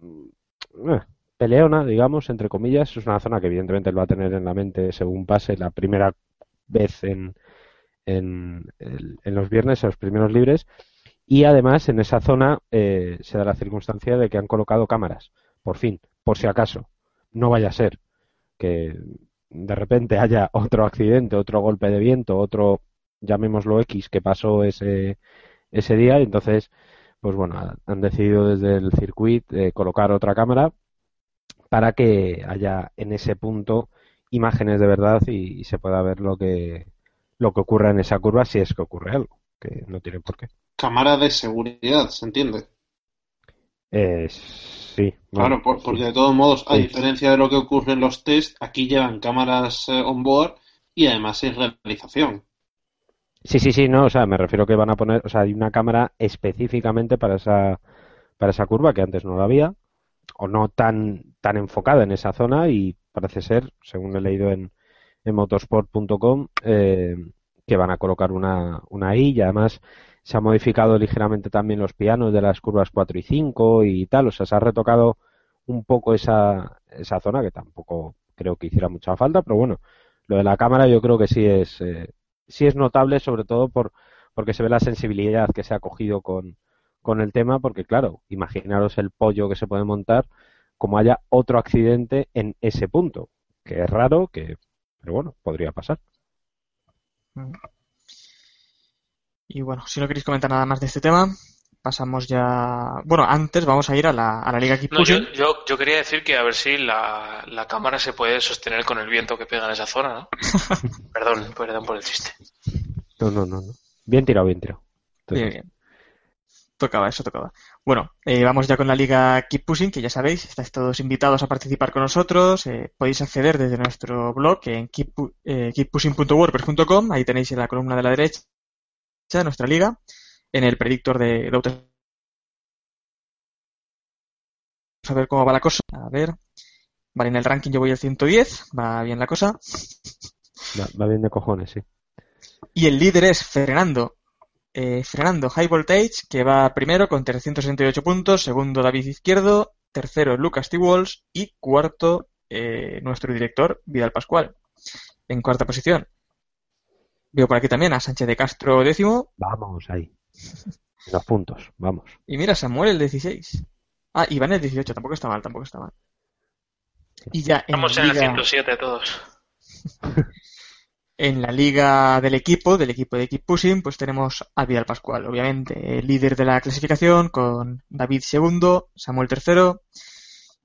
mm, eh, peleona, digamos, entre comillas. Es una zona que evidentemente él va a tener en la mente según pase la primera vez en, en, en los viernes, en los primeros libres. Y además en esa zona eh, se da la circunstancia de que han colocado cámaras, por fin, por si acaso. No vaya a ser que de repente haya otro accidente, otro golpe de viento, otro, llamémoslo X, que pasó ese, ese día. Y entonces, pues bueno, ha- han decidido desde el circuito eh, colocar otra cámara para que haya en ese punto imágenes de verdad y, y se pueda ver lo que, lo que ocurra en esa curva si es que ocurre algo, que no tiene por qué. Cámara de seguridad, ¿se entiende? Eh, sí, Claro, por- porque de todos modos, a Sí. diferencia de lo que ocurre en los test, aquí llevan cámaras eh, on board y además es realización. Sí, sí, sí, no, o sea, me refiero que van a poner, o sea, hay una cámara específicamente para esa, para esa curva que antes no la había, o no tan, tan enfocada en esa zona y parece ser, según he leído en, en motorsport.com, eh, que van a colocar una, una y además se ha modificado ligeramente también los pianos de las curvas 4 y 5 y tal, o sea, se ha retocado un poco esa, esa zona que tampoco creo que hiciera mucha falta, pero bueno, lo de la cámara yo creo que sí es, eh, sí es notable, sobre todo por, porque se ve la sensibilidad que se ha cogido con, con el tema, porque claro, imaginaros el pollo que se puede montar como haya otro accidente en ese punto, que es raro, que, pero bueno, podría pasar. Y bueno, si no queréis comentar nada más de este tema, pasamos ya. Bueno, antes vamos a ir a la, a la Liga Keep No, yo, Pushing. yo, yo quería decir que a ver si la, la cámara se puede sostener con el viento que pega en esa zona, ¿no? perdón, perdón por el chiste. No, no, no, no. Bien tirado, bien tirado. Bien, bien. Tocaba, eso tocaba. Bueno, eh, vamos ya con la Liga Keep Pushing, que ya sabéis, estáis todos invitados a participar con nosotros. eh, podéis acceder desde nuestro blog en keep, eh, keeppushing.wordpress.com. Ahí tenéis en la columna de la derecha nuestra liga, en el predictor de, de. Vamos a ver cómo va la cosa. A ver. Vale, en el ranking yo voy al 110, va bien la cosa. Va, va bien de cojones, sí. Y el líder es Fernando. Eh, Fernando High Voltage, que va primero con 368 puntos, segundo David Izquierdo, tercero Lucas T. Walsh y cuarto eh, nuestro director Vidal Pascual. En cuarta posición. Veo por aquí también a Sánchez de Castro décimo. Vamos ahí. Los puntos, vamos. Y mira, Samuel el 16. Ah, Iván el 18, tampoco está mal, tampoco está mal. Y ya en Estamos la en el liga- 107 todos. En la liga del equipo, del equipo de Keep Pushing, pues tenemos a Vidal Pascual, obviamente, el líder de la clasificación, con David segundo, Samuel tercero,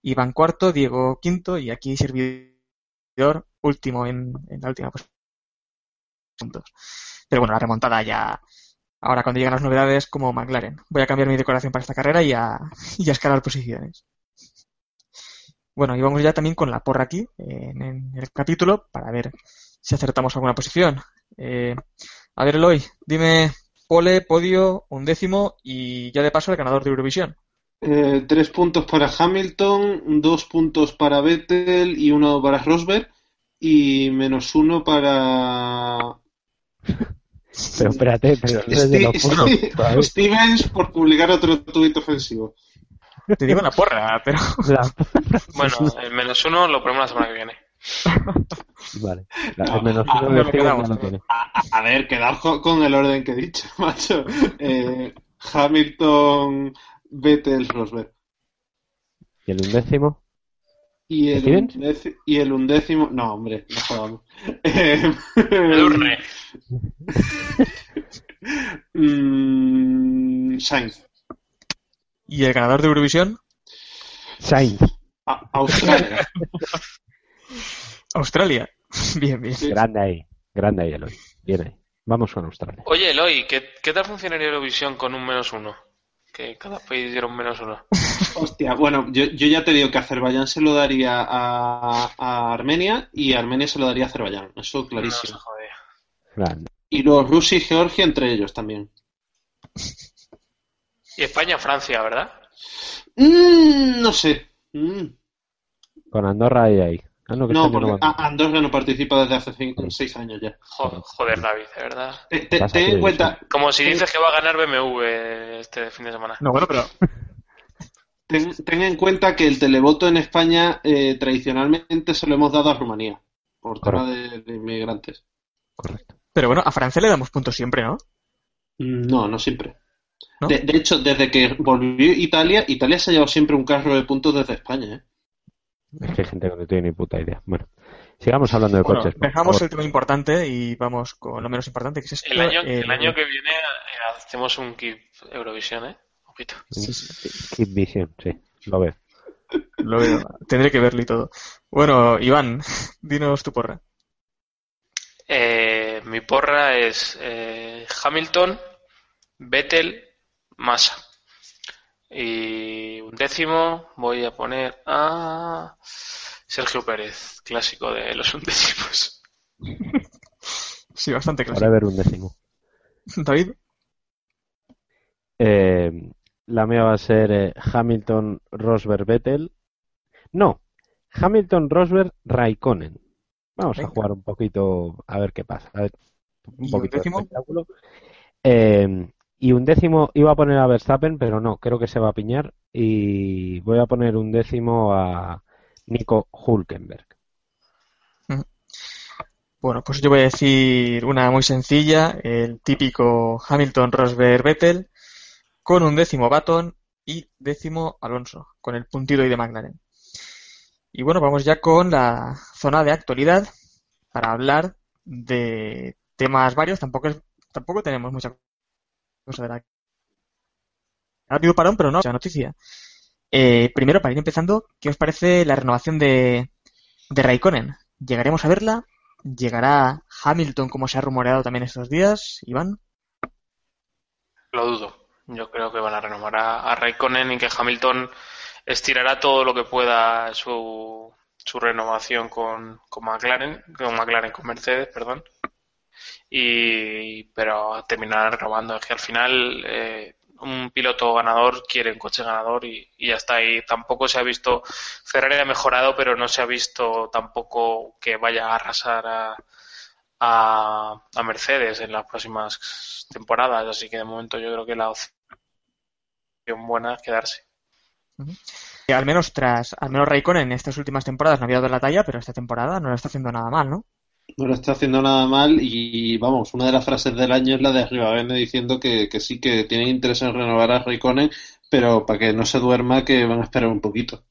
Iván cuarto, Diego quinto y aquí servidor último en, en la última posición. Puntos. Pero bueno, la remontada ya. Ahora cuando llegan las novedades como McLaren. Voy a cambiar mi decoración para esta carrera y a, escalar posiciones. Bueno, y vamos ya también con la porra aquí, en, el capítulo, para ver si acertamos alguna posición. Eh, a ver, Eloy, dime pole, podio, un décimo y ya de paso el ganador de Eurovisión. Eh, tres puntos para Hamilton, dos puntos para Vettel y uno para Rosberg y menos uno para Pero espérate, pero Steve- puntos, ¿sabes? Stevens por publicar otro tuit ofensivo. Te digo una porra, pero La- Bueno, el menos uno lo ponemos la semana que viene. Vale. La, No, el menos ah, uno no ya quedamos, ¿no? tiene. A, a ver, quedaos con, con el orden que he dicho, macho. Eh, Hamilton, Vettel, Rosberg. ¿Y el undécimo? Y el, y el undécimo. No, hombre, no jodamos. El urne. mm, Sainz. ¿y el ganador de Eurovisión? Sainz. A- Australia. Australia. Bien, bien. Grande ahí. Grande ahí, Eloy. Bien ahí. Vamos con Australia. Oye, Eloy, ¿qué, ¿qué tal funcionaría Eurovisión con un menos uno? Que cada país diera un menos uno. Hostia, bueno, yo, yo ya te digo que Azerbaiyán se lo daría a, a Armenia y Armenia se lo daría a Azerbaiyán. Eso No clarísimo. Grande. Y los Rusia y Georgia entre ellos también. Y España-Francia, ¿verdad? Mm, no sé. Mm. Con Andorra ahí ahí. Ah, no, que No, año porque Andorra no participa desde hace cinco- seis años ya. Jo- Joder, David, de verdad. Te- te- Pasa ten que- en cuenta, Como si dices que va a ganar BMW este fin de semana. No, bueno, pero ten, ten en cuenta que el televoto en España eh, tradicionalmente se lo hemos dado a Rumanía por tema de, de inmigrantes. Correcto. Pero bueno, a Francia le damos puntos siempre, ¿no? Mm, No, no siempre. ¿No? De, de hecho, desde que volvió Italia, Italia se ha llevado siempre un carro de puntos desde España. ¿eh? Es que hay gente que no tiene ni puta idea. Bueno, sigamos hablando de Bueno, coches. dejamos el tema importante y vamos con lo menos importante, que es esto. El año, eh, el año que viene eh, hacemos un Keep Eurovisión, ¿eh? Ojito. Keep Vision, sí, lo veo. lo veo. Tendré que verlo y todo. Bueno, Iván, dinos tu porra. Eh, mi porra es eh, Hamilton, Vettel, Massa. Y un décimo voy a poner a Sergio Pérez, clásico de los undécimos. Sí, bastante clásico. ver un décimo. David, Eh, la mía va a ser eh, Hamilton, Rosberg, Vettel. No, Hamilton, Rosberg, Raikkonen. Vamos Venga. a jugar un poquito a ver qué pasa. A ver, un ¿Y un poquito de espectáculo. Eh, y un décimo iba a poner a Verstappen, pero no, creo que se va a piñar. Y voy a poner un décimo a Nico Hulkenberg. bueno, pues yo voy a decir una muy sencilla, el típico Hamilton, Rosberg, Vettel, con un décimo Baton y décimo Alonso, con el puntito ahí de McLaren. Y bueno, vamos ya con la zona de actualidad para hablar de temas varios. Tampoco es, tampoco tenemos mucha de la ha habido parón, pero no, mucha noticia. Eh, primero, para ir empezando, ¿qué os parece la renovación de, de Raikkonen? ¿Llegaremos a verla? ¿Llegará Hamilton como se ha rumoreado también estos días, Iván? Lo dudo. Yo creo que van a renovar a, a Raikkonen y que Hamilton estirará todo lo que pueda su, su renovación con, con McLaren, con McLaren, con Mercedes, perdón. Y, pero terminará renovando. Es que al final eh, un piloto ganador quiere un coche ganador y, y ya está. Tampoco se ha visto, Ferrari ha mejorado, pero no se ha visto tampoco que vaya a arrasar a, a, Mercedes en las próximas temporadas. Así que de momento yo creo que la opción buena es quedarse. Al menos tras, al menos Raikkonen en estas últimas temporadas no había dado la talla, pero esta temporada no lo está haciendo nada mal, ¿no? No lo está haciendo nada mal y vamos, una de las frases del año es la de Rivavene diciendo que, que sí que tienen interés en renovar a Raikkonen, pero para que no se duerma que van a esperar un poquito.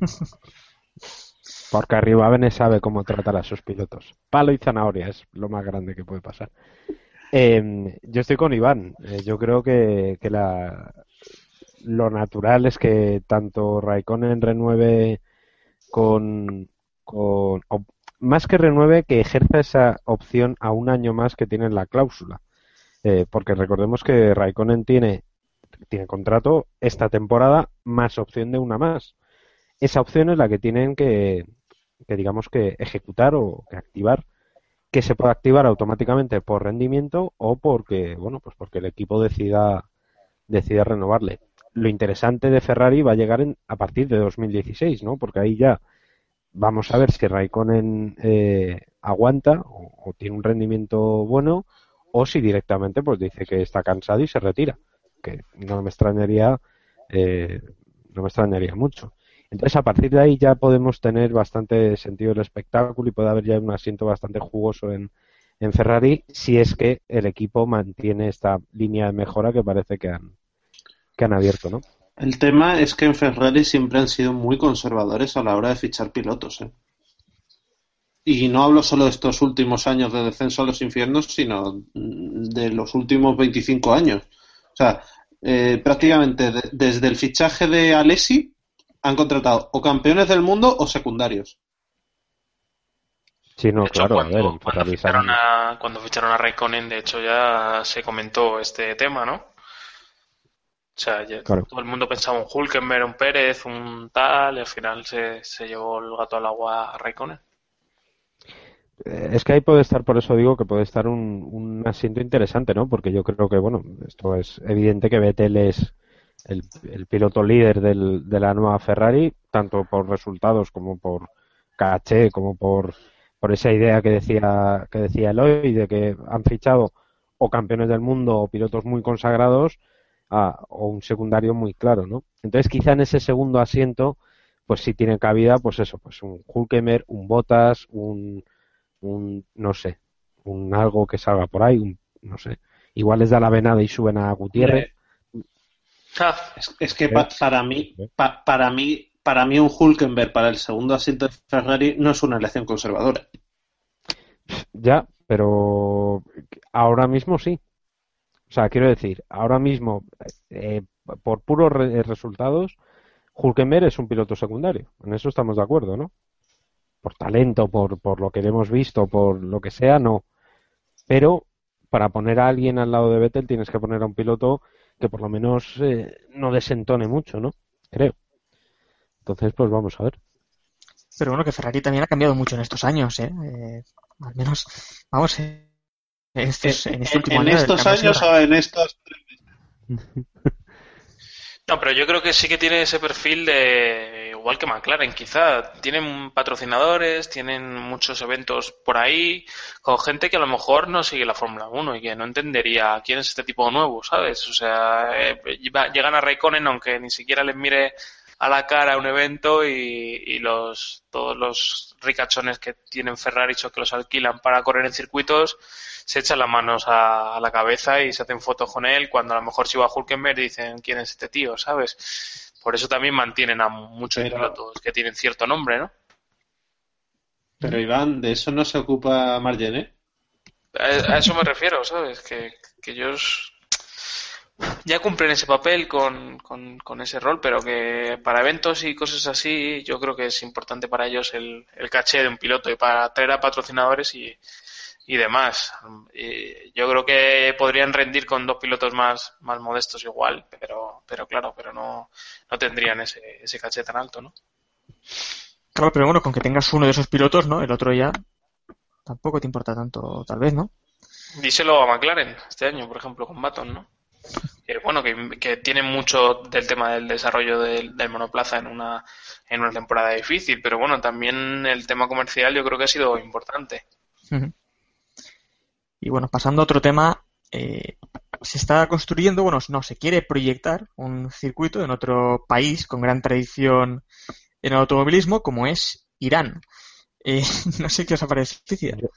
Porque arriba Bene sabe cómo tratar a sus pilotos. Palo y zanahoria es lo más grande que puede pasar. Eh, yo estoy con Iván. Eh, yo creo que, que la, lo natural es que tanto Raikkonen renueve con, con más que renueve, que ejerza esa opción a un año más que tiene en la cláusula. Eh, porque recordemos que Raikkonen tiene, tiene contrato esta temporada más opción de una más. Esa opción es la que tienen que, que digamos que ejecutar o que activar, que se puede activar automáticamente por rendimiento o porque, bueno, pues porque el equipo decida, decida renovarle. Lo interesante de Ferrari va a llegar en, a partir de 2016, ¿no? Porque ahí ya vamos a ver si Raikkonen eh, aguanta o, tiene un rendimiento bueno o si directamente pues dice que está cansado y se retira, que no me extrañaría, eh, no me extrañaría mucho. Entonces, a partir de ahí ya podemos tener bastante sentido del espectáculo y puede haber ya un asiento bastante jugoso en, en Ferrari si es que el equipo mantiene esta línea de mejora que parece que han, que han abierto, ¿no? El tema es que en Ferrari siempre han sido muy conservadores a la hora de fichar pilotos. ¿eh? Y no hablo solo de estos últimos años de descenso a los infiernos, sino de los últimos 25 años. O sea, eh, prácticamente desde el fichaje de Alessi han contratado o campeones del mundo o secundarios. Sí, no, De hecho, claro, a cuando, ver, ficharon a, cuando ficharon a Raikkonen, de hecho ya se comentó este tema, ¿no? O sea, ya Claro. todo el mundo pensaba un Hulkenberg, un Pérez, un tal, y al final se, se llevó el gato al agua a Raikkonen. Eh, Es que ahí puede estar, por eso digo que puede estar un, un asiento interesante, ¿no? Porque yo creo que, bueno, esto es evidente que Vettel es el, el piloto líder del- de la nueva Ferrari, tanto por resultados como por caché, como por, por esa idea que decía, que decía Eloy, de que han fichado o campeones del mundo o pilotos muy consagrados a- o un secundario muy claro, ¿no? Entonces quizá en ese segundo asiento, pues sí tiene cabida, pues eso, pues un Hulkemer, un Bottas, un un, no sé, un algo que salga por ahí, un, no sé. Igual les da la venada y suben a Gutiérrez. Ah, Es, es que pa- para mí, pa- para mí, para mí un Hulkenberg para el segundo asiento de Ferrari no es una elección conservadora. Ya, pero ahora mismo sí. O sea, quiero decir, ahora mismo, eh, por puros re- resultados, Hulkenberg es un piloto secundario. En eso estamos de acuerdo, ¿no? Por talento, por, por lo que hemos visto, por lo que sea, no. Pero para poner a alguien al lado de Vettel tienes que poner a un piloto que por lo menos eh, no desentone mucho, ¿no? Creo. Entonces, pues vamos a ver. Pero bueno, que Ferrari también ha cambiado mucho en estos años, ¿eh? Eh, al menos, vamos, eh, en, estos, en este último en año. estos años o en estos No, pero yo creo que sí que tiene ese perfil de igual que McLaren, quizá. Tienen patrocinadores, tienen muchos eventos por ahí, con gente que a lo mejor no sigue la Fórmula 1 y que no entendería quién es este tipo nuevo, ¿sabes? O sea, eh, llegan a Raikkonen aunque ni siquiera les mire a la cara un evento y, y los todos los ricachones que tienen Ferrari o que los alquilan para correr en circuitos se echan las manos a, a la cabeza y se hacen fotos con él cuando a lo mejor si va a Hulkenberg dicen quién es este tío, ¿sabes? Por eso también mantienen a muchos Pero- pilotos que tienen cierto nombre, ¿no? Pero Iván, de eso no se ocupa Margené. A, a eso me refiero, ¿sabes? Que, que ellos ya cumplen ese papel con, con, con ese rol, pero que para eventos y cosas así yo creo que es importante para ellos el, el caché de un piloto y para atraer a patrocinadores y, y demás. Y yo creo que podrían rendir con dos pilotos más, más modestos igual, pero, pero claro, pero no, no tendrían ese, ese caché tan alto, ¿no? Claro, pero bueno, con que tengas uno de esos pilotos, ¿no? El otro ya tampoco te importa tanto, tal vez, ¿no? Díselo a McLaren este año, por ejemplo, con Baton, ¿no? Que, bueno, que, que tienen mucho del tema del desarrollo del, del monoplaza en una, en una temporada difícil, pero bueno, también el tema comercial yo creo que ha sido importante. Y bueno, pasando a otro tema, eh, se está construyendo, bueno, no, se quiere proyectar un circuito en otro país con gran tradición en el automovilismo, como es Irán. Eh, no sé qué os ha parecido.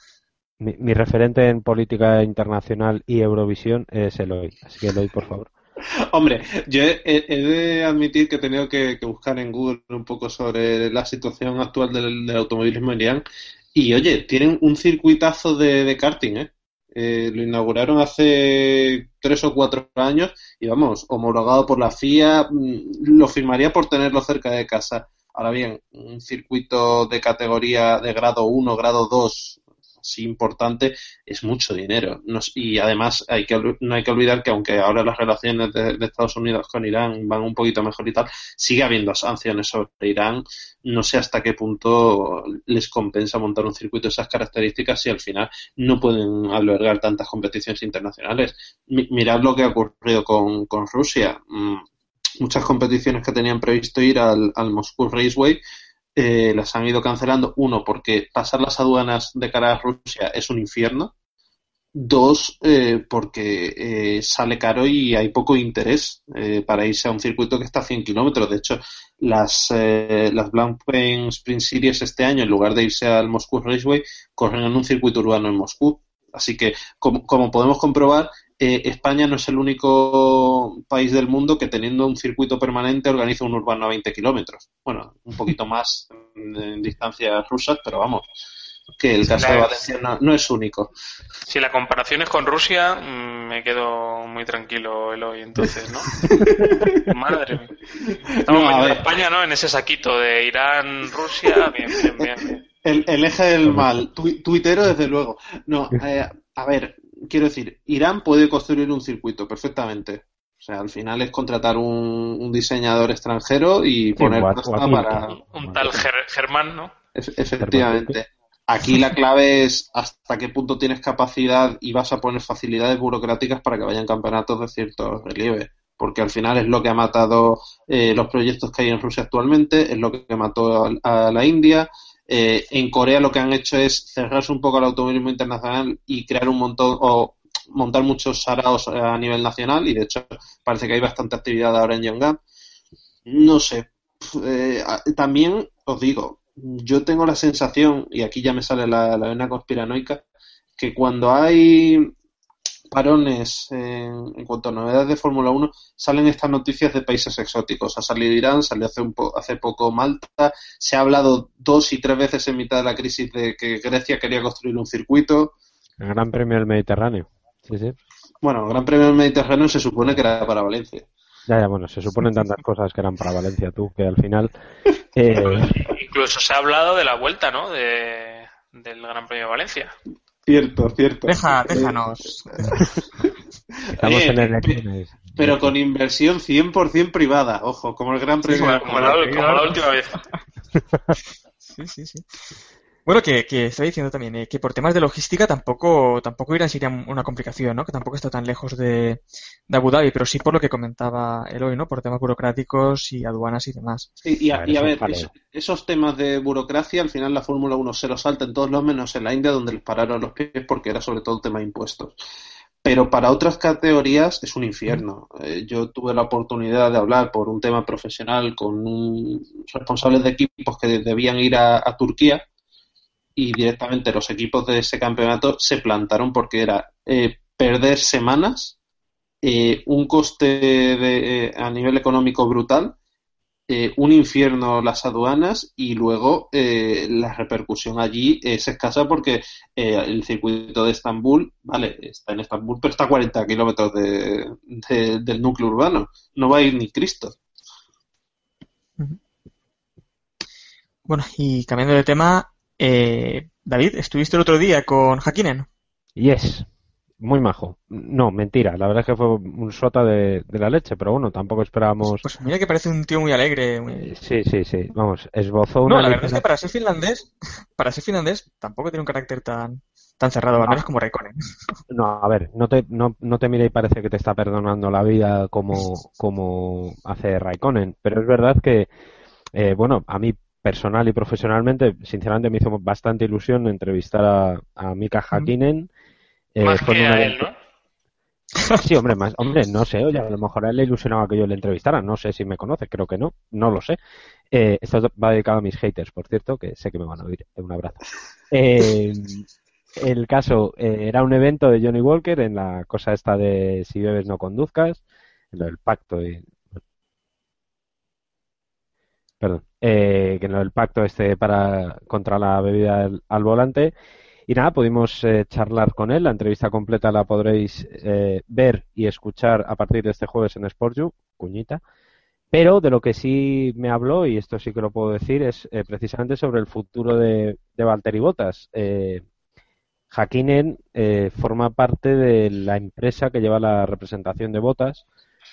Mi, referente en política internacional y Eurovisión es Eloy. Así que Eloy, por favor. Hombre, yo he, de admitir que he tenido que, buscar en Google un poco sobre la situación actual del, automovilismo en Irán. Y oye, tienen un circuitazo de, de karting, ¿eh? Eh, Lo inauguraron hace tres o cuatro años y vamos, homologado por la FIA, mm, lo firmaría por tenerlo cerca de casa. Ahora bien, un circuito de categoría de grado 1, grado 2, así importante, es mucho dinero. Y además hay que, no hay que olvidar que aunque ahora las relaciones de, de Estados Unidos con Irán van un poquito mejor y tal, sigue habiendo sanciones sobre Irán. No sé hasta qué punto les compensa montar un circuito de esas características si al final no pueden albergar tantas competiciones internacionales. Mi- mirad lo que ha ocurrido con, con Rusia. Mm, Muchas competiciones que tenían previsto ir al, al Moscú Raceway eh, las han ido cancelando. Uno, porque pasar las aduanas de cara a Rusia es un infierno. Dos, eh, porque eh, sale caro y hay poco interés eh, para irse a un circuito que está a 100 kilómetros. De hecho, las, eh, las Blancpain Sprint Series este año, en lugar de irse al Moscú Raceway, corren en un circuito urbano en Moscú. Así que, como, como podemos comprobar, eh, España no es el único país del mundo que teniendo un circuito permanente organiza un urbano a 20 kilómetros. Bueno, un poquito más en, en distancias rusas, pero vamos, que el caso de Valencia no, no es único. Si la comparación es con Rusia, mm, me quedo muy tranquilo el hoy, entonces, ¿no? Madre mía. Estamos No, ver. España, ¿no? En ese saquito de Irán, Rusia, bien, bien, bien. bien. El, el eje del mal, tu- tuitero desde luego. No, eh, a ver, quiero decir, Irán puede construir un circuito perfectamente. O sea, al final es contratar un, un diseñador extranjero y poner o a- pasta o a para... Un tal Ger- Germán, ¿no? Efe- Efectivamente. Aquí la clave es hasta qué punto tienes capacidad y vas a poner facilidades burocráticas para que vayan campeonatos de cierto relieve. Porque al final es lo que ha matado eh, los proyectos que hay en Rusia actualmente, es lo que mató a, a la India. Eh, en Corea lo que han hecho es cerrarse un poco al automovilismo internacional y crear un montón o montar muchos saraos a nivel nacional y de hecho parece que hay bastante actividad ahora en Yongan. No sé. Eh, también os digo, yo tengo la sensación, y aquí ya me sale la vena conspiranoica, que cuando hay parones en, en cuanto a novedades de Fórmula 1, salen estas noticias de países exóticos. Ha salido Irán, salió hace, un po- hace poco Malta, se ha hablado dos y tres veces en mitad de la crisis de que Grecia quería construir un circuito. El Gran Premio del Mediterráneo. Sí, sí. Bueno, el Gran Premio del Mediterráneo se supone que era para Valencia. Ya, ya, bueno, se suponen tantas cosas que eran para Valencia, tú, que al final. eh, Incluso se ha hablado de la vuelta, ¿no? De, del Gran Premio de Valencia. Cierto, cierto. Deja, déjanos. estamos Oye, en elecciones. Pero con inversión 100% privada, ojo, como el Gran Premio de Como la, como la última vez. Sí, sí, sí. Bueno, que, que estaba diciendo también eh, que por temas de logística tampoco, tampoco Irán sería una complicación, ¿no? Que tampoco está tan lejos de, de Abu Dhabi, pero sí por lo que comentaba Eloy, ¿no? Por temas burocráticos y aduanas y demás. Sí, y a, A ver, y a eso ver, es jaleo. es- esos temas de burocracia, al final la Fórmula 1 se los salta en todos los menos en la India, donde les pararon los pies porque era sobre todo el tema de impuestos. Pero para otras categorías es un infierno. Eh, yo tuve la oportunidad de hablar por un tema profesional con un responsables de equipos que debían ir a, a Turquía y directamente los equipos de ese campeonato se plantaron porque era eh, perder semanas, eh, un coste de, eh, a nivel económico brutal un infierno las aduanas y luego la repercusión allí es escasa porque el circuito de Estambul, vale, está en Estambul, pero está a 40 kilómetros de- del núcleo urbano. No va a ir ni Cristo. Bueno, y cambiando de tema, eh, David, ¿estuviste el otro día con Hakkinen? Yes, muy majo. No, mentira, la verdad es que fue un sota de, de la leche, pero bueno, tampoco esperábamos. Pues mira que parece un tío muy alegre. muy- Sí, sí, sí, vamos, esbozó una No, la verdad es que para ser finlandés, para ser finlandés, tampoco tiene un carácter tan, tan cerrado, al menos como Raikkonen. No, a ver, no te, no, no te mire y parece que te está perdonando la vida como, como hace Raikkonen, pero es verdad que, eh, bueno, a mí personal y profesionalmente, sinceramente me hizo bastante ilusión entrevistar a, a Mika Hakkinen. Eh, Más que un a él, ¿no? Sí, hombre, más, hombre, no sé, oye, a lo mejor a él le ilusionaba que yo le entrevistara, no sé si me conoce, creo que no, no lo sé. Eh, esto va dedicado a mis haters, por cierto, que sé que me van a oír. Un abrazo. Eh, el caso eh, era un evento de Johnny Walker en la cosa esta de si bebes no conduzcas, en lo del pacto y perdón, eh, que en del pacto este para contra la bebida al, volante y nada, pudimos eh, charlar con él. La entrevista completa la podréis eh, ver y escuchar a partir de este jueves en SportU, cuñita. Pero de lo que sí me habló, y esto sí que lo puedo decir, es eh, precisamente sobre el futuro de, de Valtteri Bottas. Eh, eh, forma parte de la empresa que lleva la representación de Bottas,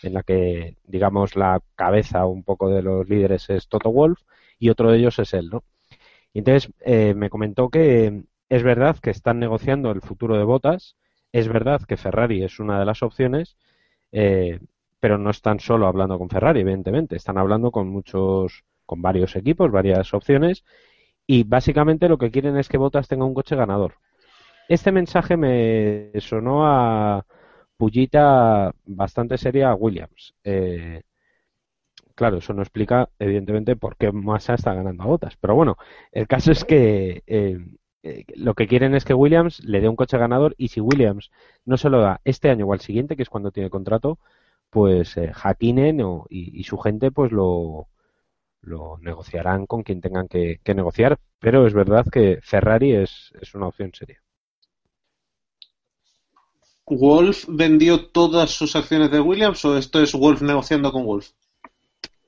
en la que, digamos, la cabeza un poco de los líderes es Toto Wolf y otro de ellos es él, ¿no? Y entonces eh, me comentó que es verdad que están negociando el futuro de Bottas, es verdad que Ferrari es una de las opciones, eh, pero no están solo hablando con Ferrari, evidentemente, están hablando con muchos, con varios equipos, varias opciones, y básicamente lo que quieren es que Bottas tenga un coche ganador. este mensaje me sonó a pullita bastante seria a Williams. Eh, claro, eso no explica, evidentemente, por qué Massa está ganando a botas. Pero bueno, el caso es que eh, eh, lo que quieren es que Williams le dé un coche ganador y si Williams no se lo da este año o al siguiente, que es cuando tiene contrato, pues eh, o- y, su gente pues lo, negociarán con quien tengan que, negociar. Pero es verdad que Ferrari es una opción seria. ¿Wolf vendió todas sus acciones de Williams o esto es Wolf negociando con Wolf?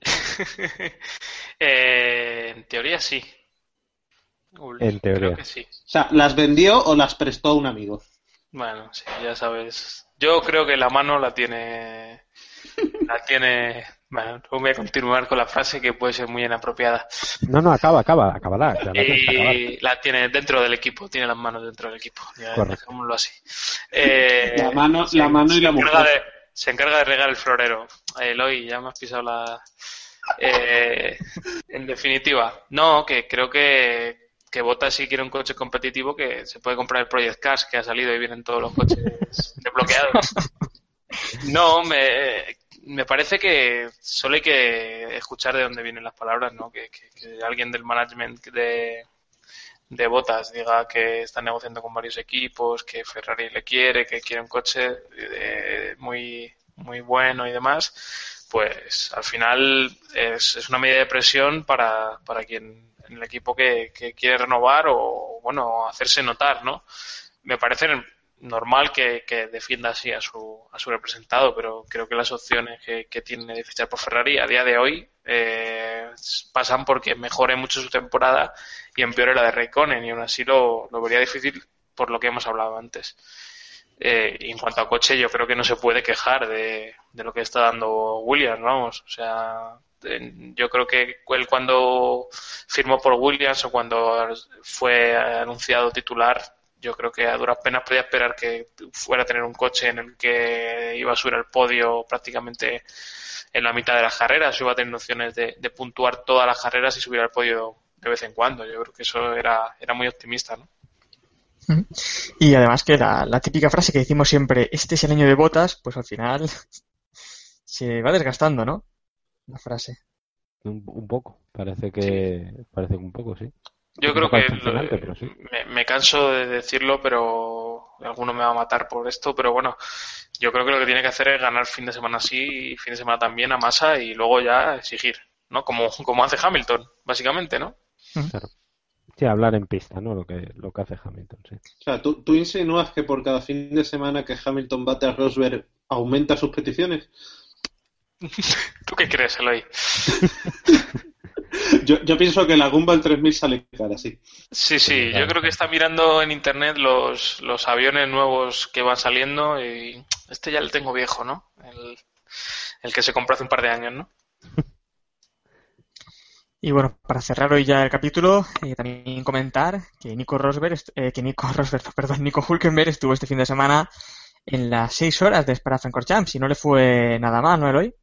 Eh, en teoría sí. En teoría. Creo que sí. O sea, ¿las vendió o las prestó a un amigo? Bueno, sí, ya sabes. Yo creo que la mano la tiene. La tiene. Bueno, no voy a continuar con la frase que puede ser muy inapropiada. No, no, acaba, acaba, acabará. la. Y la tiene dentro del equipo, tiene las manos dentro del equipo. Ya, Correcto. dejémoslo así. Eh, La mano- se- la mano y la mujer. de- se encarga de regar el florero. Eh, Eloy, ya me has pisado la. Eh, en definitiva, no, que creo que, que Bottas si quiere un coche competitivo que se puede comprar el Project Cars que ha salido y vienen todos los coches desbloqueados. No, me, me parece que solo hay que escuchar de dónde vienen las palabras, ¿no? Que, que- alguien del management de, de Botas diga que está negociando con varios equipos, que Ferrari le quiere, que quiere un coche eh, muy, muy bueno y demás, pues al final es, es una medida de presión para, para quien en el equipo que, que quiere renovar o, bueno, hacerse notar, ¿no? Me parece normal que, que defienda así a su, a su representado, pero creo que las opciones que, tiene de fichar por Ferrari a día de hoy eh, pasan porque mejore mucho su temporada y empeore la de Raikkonen y aún así lo, lo vería difícil por lo que hemos hablado antes. Eh, y en cuanto a coche, yo creo que no se puede quejar de, de lo que está dando Williams, vamos. O sea, yo creo que él cuando firmó por Williams o cuando fue anunciado titular, yo creo que a duras penas podía esperar que fuera a tener un coche en el que iba a subir al podio prácticamente en la mitad de las carreras, iba a tener opciones de, de puntuar todas las carreras y subir al podio de vez en cuando. Yo creo que eso era, era muy optimista, ¿no? Y además que la, la típica frase que decimos siempre, este es el año de botas, pues al final se va desgastando, ¿no? La frase. Un, un poco, parece que parece que un poco, sí. Yo Un creo que decepcionante, lo- pero sí. me, me canso de decirlo, pero alguno me va a matar por esto, pero bueno, yo creo que lo que tiene que hacer es ganar fin de semana sí y fin de semana también a masa y luego ya exigir, ¿no? Como, como hace Hamilton, básicamente, ¿no? Claro. Sí, hablar en pista, ¿no? Lo que, lo que hace Hamilton, sí. O sea, ¿tú, tú insinúas que por cada fin de semana que Hamilton bate a Rosberg aumenta sus peticiones? ¿Tú qué crees, Eloy? Yo, yo pienso que la Gumball 3000 sale cara, sí. Sí, sí, yo creo que está mirando en internet los, los aviones nuevos que van saliendo y este ya lo tengo viejo, ¿no? El, el que se compró hace un par de años, ¿no? Y bueno, para cerrar hoy ya el capítulo, eh, también comentar que Nico Rosberg, eh, que Nico Rosberg, perdón, Nico Hulkenberg estuvo este fin de semana en las seis horas de Spa-Francorchamps y no le fue nada mal, ¿no, Eloy?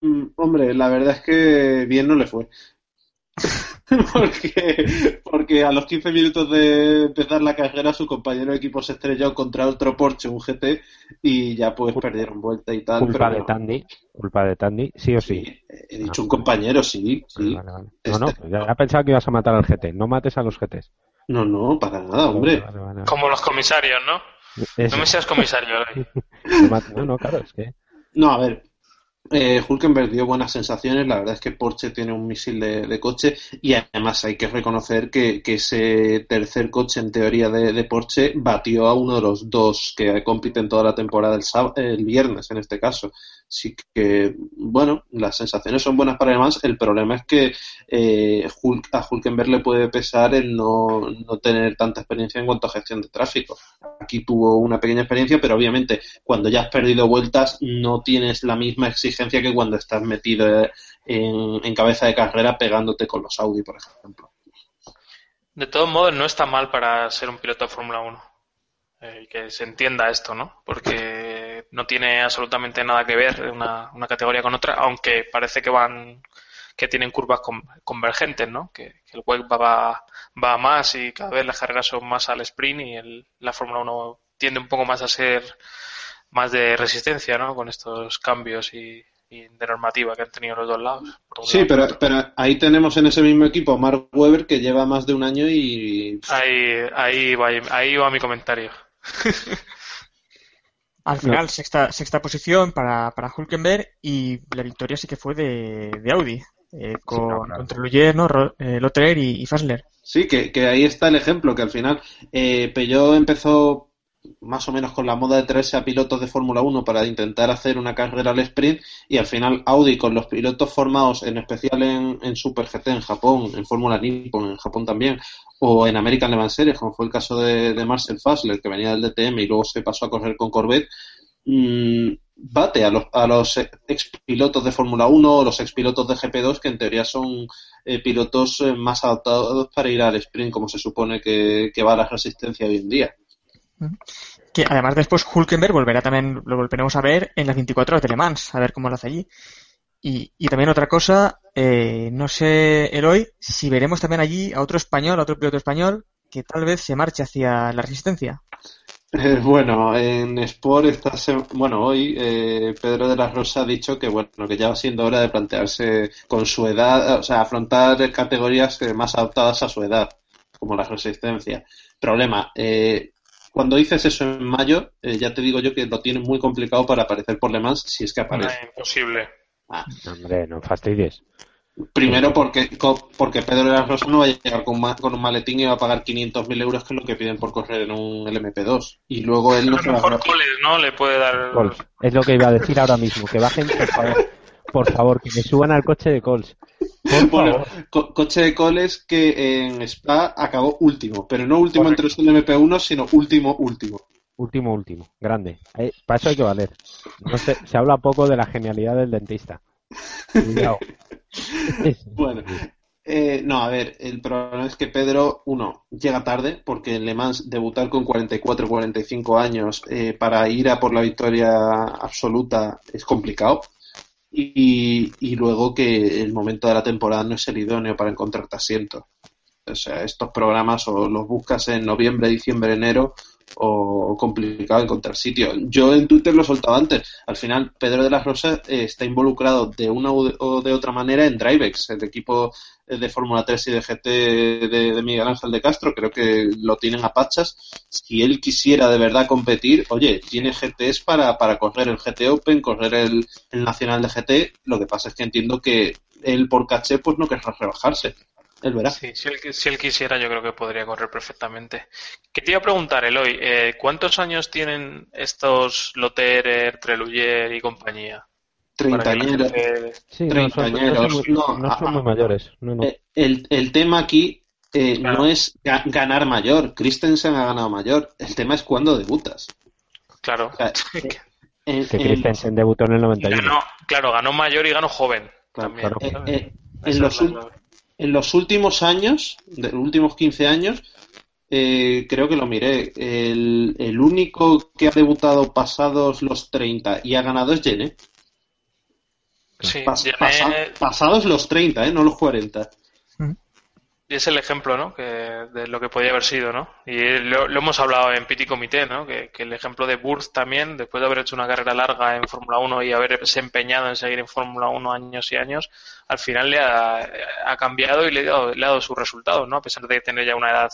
Mm, hombre, la verdad es que bien no le fue. porque, porque a los 15 minutos de empezar la carrera su compañero de equipo se estrelló contra otro Porsche, un GT, y ya pues perdieron vuelta y tal. Culpa pero de no. Tandy, culpa de Tandy, sí o sí. He dicho un compañero, sí, sí. Vale, vale. No, no, ya he pensado que ibas a matar al GT. No mates a los GTs. No, no, para nada, hombre. Vale, vale, vale. Como los comisarios, ¿no? Eso. No me seas comisario, no, no, claro, es que. No, a ver. Eh, Hulkenberg dio buenas sensaciones. La verdad es que Porsche tiene un misil de, coche y además hay que reconocer que, ese tercer coche en teoría de, Porsche batió a uno de los dos que compiten toda la temporada el viernes en este caso. Así que, bueno, las sensaciones son buenas para además. El problema es que eh, a Hulkenberg le puede pesar el no, no tener tanta experiencia en cuanto a gestión de tráfico. Aquí tuvo una pequeña experiencia, pero obviamente cuando ya has perdido vueltas no tienes la misma exigencia que cuando estás metido eh, en, cabeza de carrera pegándote con los Audi, por ejemplo. De todos modos, no está mal para ser un piloto de Fórmula 1. Eh, que se entienda esto, ¿no? Porque no tiene absolutamente nada que ver una, una categoría con otra, aunque parece que van que tienen curvas con- convergentes, ¿no? Que, que el web va, va a más y cada vez las carreras son más al sprint y el- la Fórmula 1 tiende un poco más a ser más de resistencia, ¿no? Con estos cambios y, y de normativa que han tenido los dos lados. Sí, pero, pero ahí tenemos en ese mismo equipo a Mark Webber que lleva más de un año y Ahí, ahí, va, ahí va mi comentario. Al final, sexta, sexta posición para, para Hulkenberg y la victoria sí que fue de, de Audi, eh, con, no, claro. contra Luyer, ¿no? Ro- eh, Lotterer y, y Fassler. Sí, que, que ahí está el ejemplo, que al final eh, Peugeot empezó más o menos con la moda de traerse a pilotos de Fórmula 1 para intentar hacer una carrera al sprint y al final Audi con los pilotos formados en especial en, en Super GT en Japón, en Fórmula Nippon en Japón también, o en American Le Mans Series, como fue el caso de, de Marcel Fassler, que venía del DTM y luego se pasó a correr con Corvette, mm, bate a los, a los ex pilotos de Fórmula 1 o los ex pilotos de GP2 que en teoría son eh, pilotos eh, más adaptados para ir al sprint como se supone que, que va la resistencia hoy en día. Que además después Hulkenberg volverá también, lo volveremos a ver en las 24 horas de Le Mans, a ver cómo lo hace allí. Y, y también otra cosa, eh, no sé, Eloy, si veremos también allí a otro español, a otro piloto español, que tal vez se marche hacia la resistencia. Eh, bueno, en Sport sema- bueno, hoy eh, Pedro de la Rosa ha dicho que bueno, que ya va siendo hora de plantearse con su edad, o sea, afrontar categorías eh, más adaptadas a su edad, como la resistencia. Problema, eh, cuando dices eso en mayo, eh, ya te digo yo que lo tienen muy complicado para aparecer por Le Mans si es que aparece. Ah, imposible. Ah, Hombre, no fastidies. Primero porque, porque Pedro de la Rosa no va a llegar con, ma- con un maletín y va a pagar 500.000 euros, que es lo que piden por correr en un LMP2. Y luego él no A se lo va a mejor Coles, ¿no? Le puede dar. Coles. Es lo que iba a decir ahora mismo. Que bajen, por favor. Por favor, que me suban al coche de Coles. Bueno, co- coche de coles que en Spa acabó último, pero no último Correcto. entre los LMP1, sino último, último. Último, último. Grande. Eh, para eso hay que valer. No se, se habla poco de la genialidad del dentista. Bueno, eh, no, a ver, el problema es que Pedro, uno, llega tarde, porque en Le Mans debutar con 44 45 años eh, para ir a por la victoria absoluta es complicado. Y, y luego que el momento de la temporada no es el idóneo para encontrarte asiento. O sea, estos programas o los buscas en noviembre, diciembre, enero o complicado encontrar sitio. Yo en Twitter lo he soltado antes. Al final, Pedro de la Rosa eh, está involucrado de una u- o de otra manera en Drivex, el equipo eh, de Fórmula 3 y de GT de, de Miguel Ángel de Castro. Creo que lo tienen a pachas. Si él quisiera de verdad competir, oye, tiene GTs para, para correr el GT Open, correr el, el Nacional de GT. Lo que pasa es que entiendo que él por caché pues no querrá rebajarse. Él verá. Sí, si él, si él quisiera, yo creo que podría correr perfectamente. Que te iba a preguntar, Eloy, eh, ¿cuántos años tienen estos Lotterer, Treluyer y compañía? Treintañeros. gente- Sí, no son, no son muy, No, son muy mayores. No, no. Eh, El, el tema aquí eh, Claro. no es ga- ganar mayor. Christensen ha ganado mayor. El tema es cuándo debutas. Claro. O sea, en- Que en- Christensen debutó en el Y 91. ganó, claro, ganó mayor y ganó joven. Claro, también, eh, eh, en, los, en los últimos años, de los últimos 15 años, eh, creo que lo miré. El, el único que ha debutado pasados los 30 y ha ganado es Jenny. Sí, Pas- Jenné pasa- pasados los 30, ¿eh? no los 40. Y es el ejemplo, ¿no? Que, de lo que podía haber sido, ¿no? Y lo, lo hemos hablado en Petit Comité, ¿no? Que, que el ejemplo de Burth también, después de haber hecho una carrera larga en Fórmula 1 y haberse empeñado en seguir en Fórmula 1 años y años, al final le ha, ha cambiado y le ha, dado, le ha dado sus resultados, ¿no? A pesar de tener ya una edad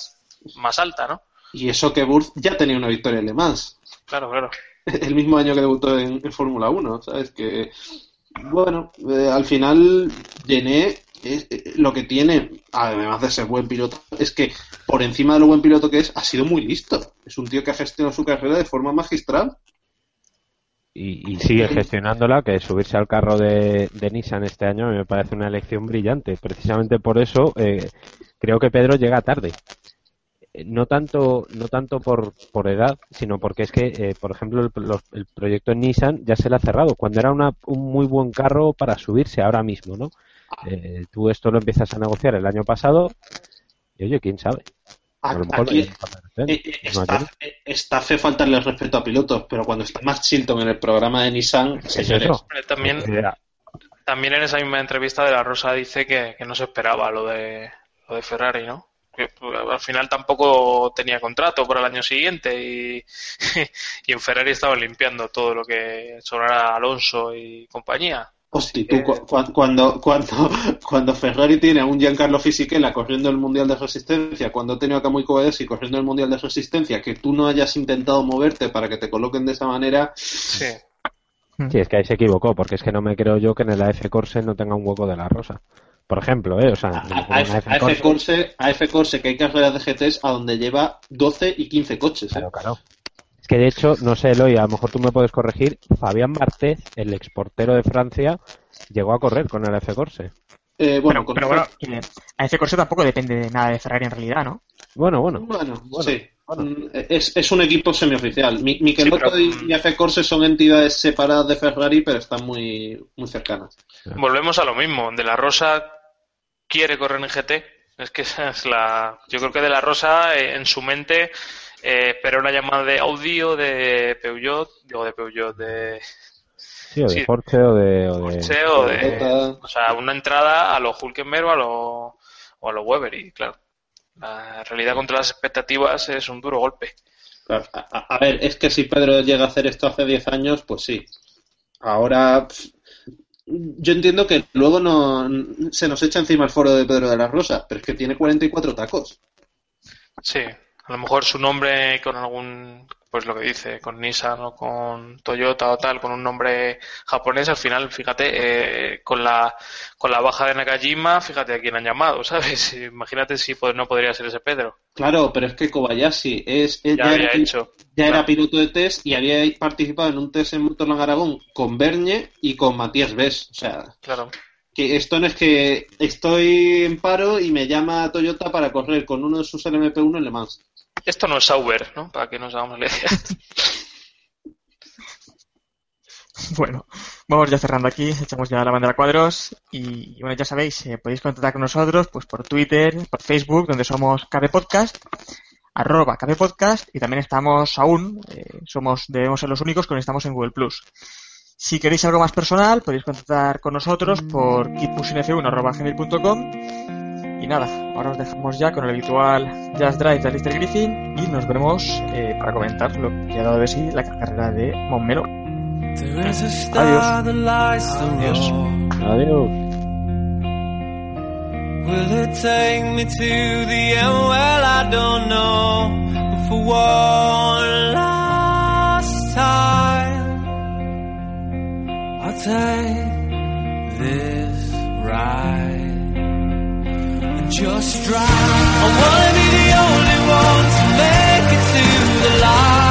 más alta, ¿no? Y eso que Burth ya tenía una victoria en Le Mans. Claro, claro. el mismo año que debutó en, en Fórmula 1, ¿sabes? Que, bueno, eh, al final, Gené es, eh, lo que tiene, además de ser buen piloto, es que por encima de lo buen piloto que es, ha sido muy listo. Es un tío que ha gestionado su carrera de forma magistral. Y, y sigue gestionándola, que subirse al carro de, de Nissan este año me parece una elección brillante. Precisamente por eso eh, creo que Pedro llega tarde. Eh, No tanto, no tanto por, por edad, sino porque es que, eh, por ejemplo, el, los- el proyecto en Nissan ya se le ha cerrado, cuando era una, un muy buen carro para subirse ahora mismo, ¿no? Eh, tú esto lo empiezas a negociar el año pasado y, oye, quién sabe. A lo mejor Aquí eh, eh, ¿no? está, eh, está fe faltarle respeto a pilotos, pero cuando está Max Chilton en el programa de Nissan, ¿Es señores? También, Eh, También en esa misma entrevista de la Rosa dice que, que no se esperaba lo de, lo de Ferrari, ¿no? Que pues, al final tampoco tenía contrato para el año siguiente y, y en Ferrari estaban limpiando todo lo que sobrara Alonso y compañía. Hostia, tú, cu- cu- cuando, cuando, cuando Ferrari tiene a un Giancarlo Fisichella corriendo el Mundial de Resistencia, cuando ha tenido a Kamui Kobayashi corriendo el Mundial de Resistencia, que tú no hayas intentado moverte para que te coloquen de esa manera, Sí. Sí, es que ahí se equivocó, porque es que no me creo yo que en el AF Corse no tenga un hueco de la rosa. Por ejemplo, ¿eh? O sea, a, en a una F, a F Corse, a F Corse, que hay carreras de GTs a donde lleva 12 y 15 coches. ¿eh? Claro, claro. Es que de hecho, no sé, Eloy, a lo mejor tú me puedes corregir. Fabián Martez, el exportero de Francia, llegó a correr con el AF Corse. Eh, bueno, Pero, con pero bueno, que a ese corse tampoco depende de nada de Ferrari en realidad, ¿no? Bueno, bueno. Bueno, Bueno, sí. bueno. Mm, Es, es un equipo semioficial. Mi, Michelotto Sí, pero- y, y F Corse son entidades separadas de Ferrari, pero están muy, muy cercanas. Volvemos a lo mismo. De la Rosa quiere correr en GT. Es que esa es la. Yo creo que de la Rosa eh, en su mente eh, espera una llamada de audio de Peugeot, digo de Peugeot, de Sí, o de Sí. Porsche o de... O de... Porsche o de. Toyota. O sea, una entrada a los Hulkenberg o a los o a los Weber. Y claro, la realidad contra las expectativas es un duro golpe. Claro, a, a- a ver, es que si Pedro llega a hacer esto hace 10 años, pues sí. Ahora, yo entiendo que luego no se nos echa encima el foro de Pedro de la Rosa, pero es que tiene 44 tacos. Sí, a lo mejor su nombre con algún, pues lo que dice, con Nissan o con Toyota o tal, con un nombre japonés, al final, fíjate, eh, con la con la baja de Nakajima, fíjate a quién han llamado, ¿sabes? Imagínate si pues, no podría ser ese Pedro. Claro, pero es que Kobayashi es, es- Ya ya, había era, hecho. ya era piloto de test y había participado en un test en Motorland Aragón con Bernie y con Matías Bes. O sea, Claro. que esto no es que estoy en paro y me llama Toyota para correr con uno de sus LMP1 en Le Mans. Esto no es Sauber, ¿no? Para que nos hagamos la idea. Bueno, vamos ya cerrando aquí, echamos ya la bandera a cuadros y bueno, ya sabéis, eh, podéis contactar con nosotros pues por Twitter, por Facebook, donde somos KB Podcast, arroba KB Podcast y también estamos aún, eh, somos, debemos ser los únicos que estamos en Google Plus. Si queréis algo más personal, podéis contactar con nosotros por keeppushingf1.gmail.com y nada, ahora os dejamos ya con el habitual Just Drive de Alistair Griffin y nos veremos eh, para comentar lo que ha dado de sí la carrera de Montmeló. There is a star that lights the road. Adiós. Will it take me to the end? Well, I don't know. But for one last time, I'll take this ride just drive. I wanna be the only one to make it to the light.